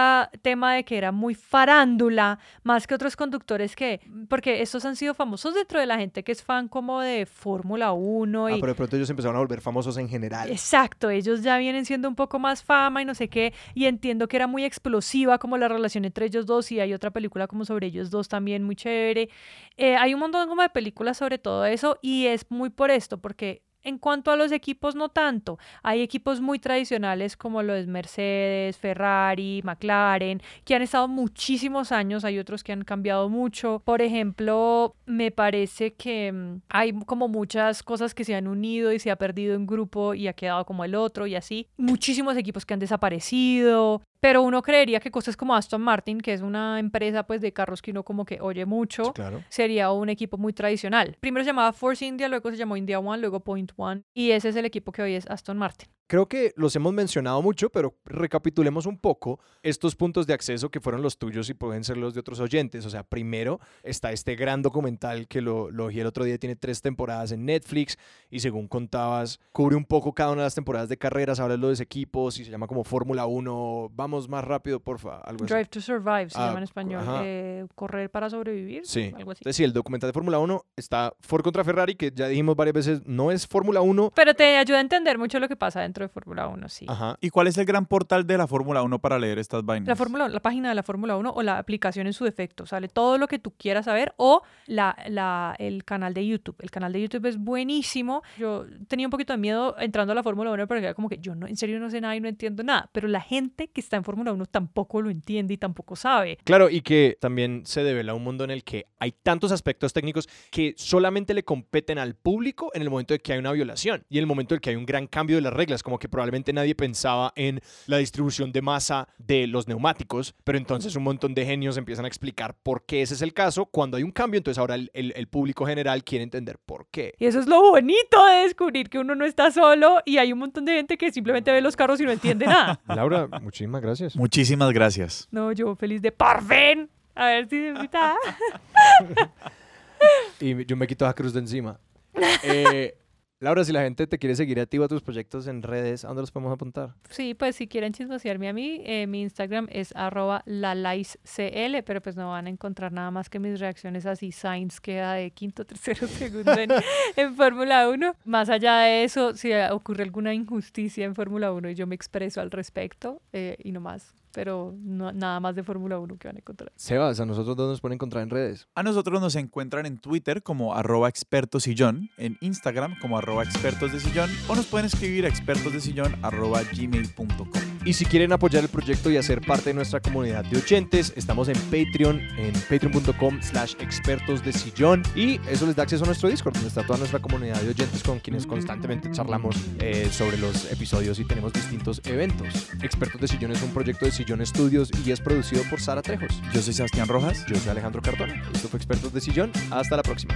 tema de que era muy farándula, más que otros conductores que, porque estos han sido famosos dentro de la gente que es fan como de Fórmula 1. Ah, y... pero de pronto ellos empezaron a volver famosos en general. Exacto, ellos ya vienen siendo un poco más fama y no sé qué, y entiendo que era muy explosiva como la relación entre ellos dos y hay otra película como sobre ellos dos también muy chévere. Eh, hay un montón como de películas sobre todo eso y es muy por esto, porque en cuanto a los equipos, no tanto. Hay equipos muy tradicionales como los Mercedes, Ferrari, McLaren, que han estado muchísimos años. Hay otros que han cambiado mucho. Por ejemplo, me parece que mm, hay como muchas cosas que se han unido y se ha perdido un grupo y ha quedado como el otro y así. Muchísimos equipos que han desaparecido. Pero uno creería que cosas como Aston Martin, que es una empresa pues de carros que uno como que oye mucho, sería un equipo muy tradicional. Primero se llamaba Force India, luego se llamó India One, luego Point One y ese es el equipo que hoy es Aston Martin. Creo que los hemos mencionado mucho, pero recapitulemos un poco estos puntos de acceso que fueron los tuyos y pueden ser los de otros oyentes. O sea, primero está este gran documental que lo, lo vi el otro día, tiene tres temporadas en Netflix y según contabas, cubre un poco cada una de las temporadas de carreras, habla de los equipos y se llama como Fórmula 1, vamos más rápido, porfa, algo así. Drive to Survive se Ah, llama en español. eh, correr para sobrevivir. Sí. Algo así. Entonces, sí, el documental de Fórmula 1 está Ford contra Ferrari, que ya dijimos varias veces, no es Fórmula 1. Pero te ayuda a entender mucho lo que pasa dentro de Fórmula 1, sí. Ajá. ¿Y cuál es el gran portal de la Fórmula 1 para leer estas vainas? La, Fórmula, la página de la Fórmula 1 o la aplicación en su defecto. Sale todo lo que tú quieras saber o la, la, el canal de YouTube. El canal de YouTube es buenísimo. Yo tenía un poquito de miedo entrando a la Fórmula 1 porque era como que yo no, en serio no sé nada y no entiendo nada. Pero la gente que está en Fórmula 1 tampoco lo entiende y tampoco sabe. Claro, y que también se devela un mundo en el que hay tantos aspectos técnicos que solamente le competen al público en el momento de que hay una violación y en el momento en que hay un gran cambio de las reglas, como que probablemente nadie pensaba en la distribución de masa de los neumáticos, pero entonces un montón de genios empiezan a explicar por qué ese es el caso. Cuando hay un cambio, entonces ahora el, el- el público general quiere entender por qué. Y eso es lo bonito de descubrir que uno no está solo y hay un montón de gente que simplemente ve los carros y no entiende nada. Laura, muchísimas gracias. Muchísimas gracias. No, yo feliz de por fin. A ver si me invita. Y yo me quito esa cruz de encima. Eh, Laura, si la gente te quiere seguir a ti o a tus proyectos en redes, ¿a dónde los podemos apuntar? Sí, pues si quieren chismosearme a mí, eh, mi Instagram es arroba lalaiscl, pero pues no van a encontrar nada más que mis reacciones así, Sainz queda de quinto, tercero, segundo en, en Fórmula 1. Más allá de eso, si ocurre alguna injusticia en Fórmula 1 y yo me expreso al respecto eh, y no más, pero no, nada más de Fórmula 1 que van a encontrar. Sebas, ¿a nosotros dónde nos pueden encontrar en redes? A nosotros nos encuentran en Twitter como arroba expertosillón, en Instagram como arroba expertos de sillón o nos pueden escribir a expertosdesillón arroba gmail.com. Y si quieren apoyar el proyecto y hacer parte de nuestra comunidad de oyentes, estamos en Patreon, en patreon.com slash expertos de sillón. Y eso les da acceso a nuestro Discord, donde está toda nuestra comunidad de oyentes con quienes constantemente charlamos eh, sobre los episodios y tenemos distintos eventos. Expertos de Sillón es un proyecto de Sillón Studios y es producido por Sara Trejos. Yo soy Sebastián Rojas. Yo soy Alejandro Cardona. Esto fue Expertos de Sillón. Hasta la próxima.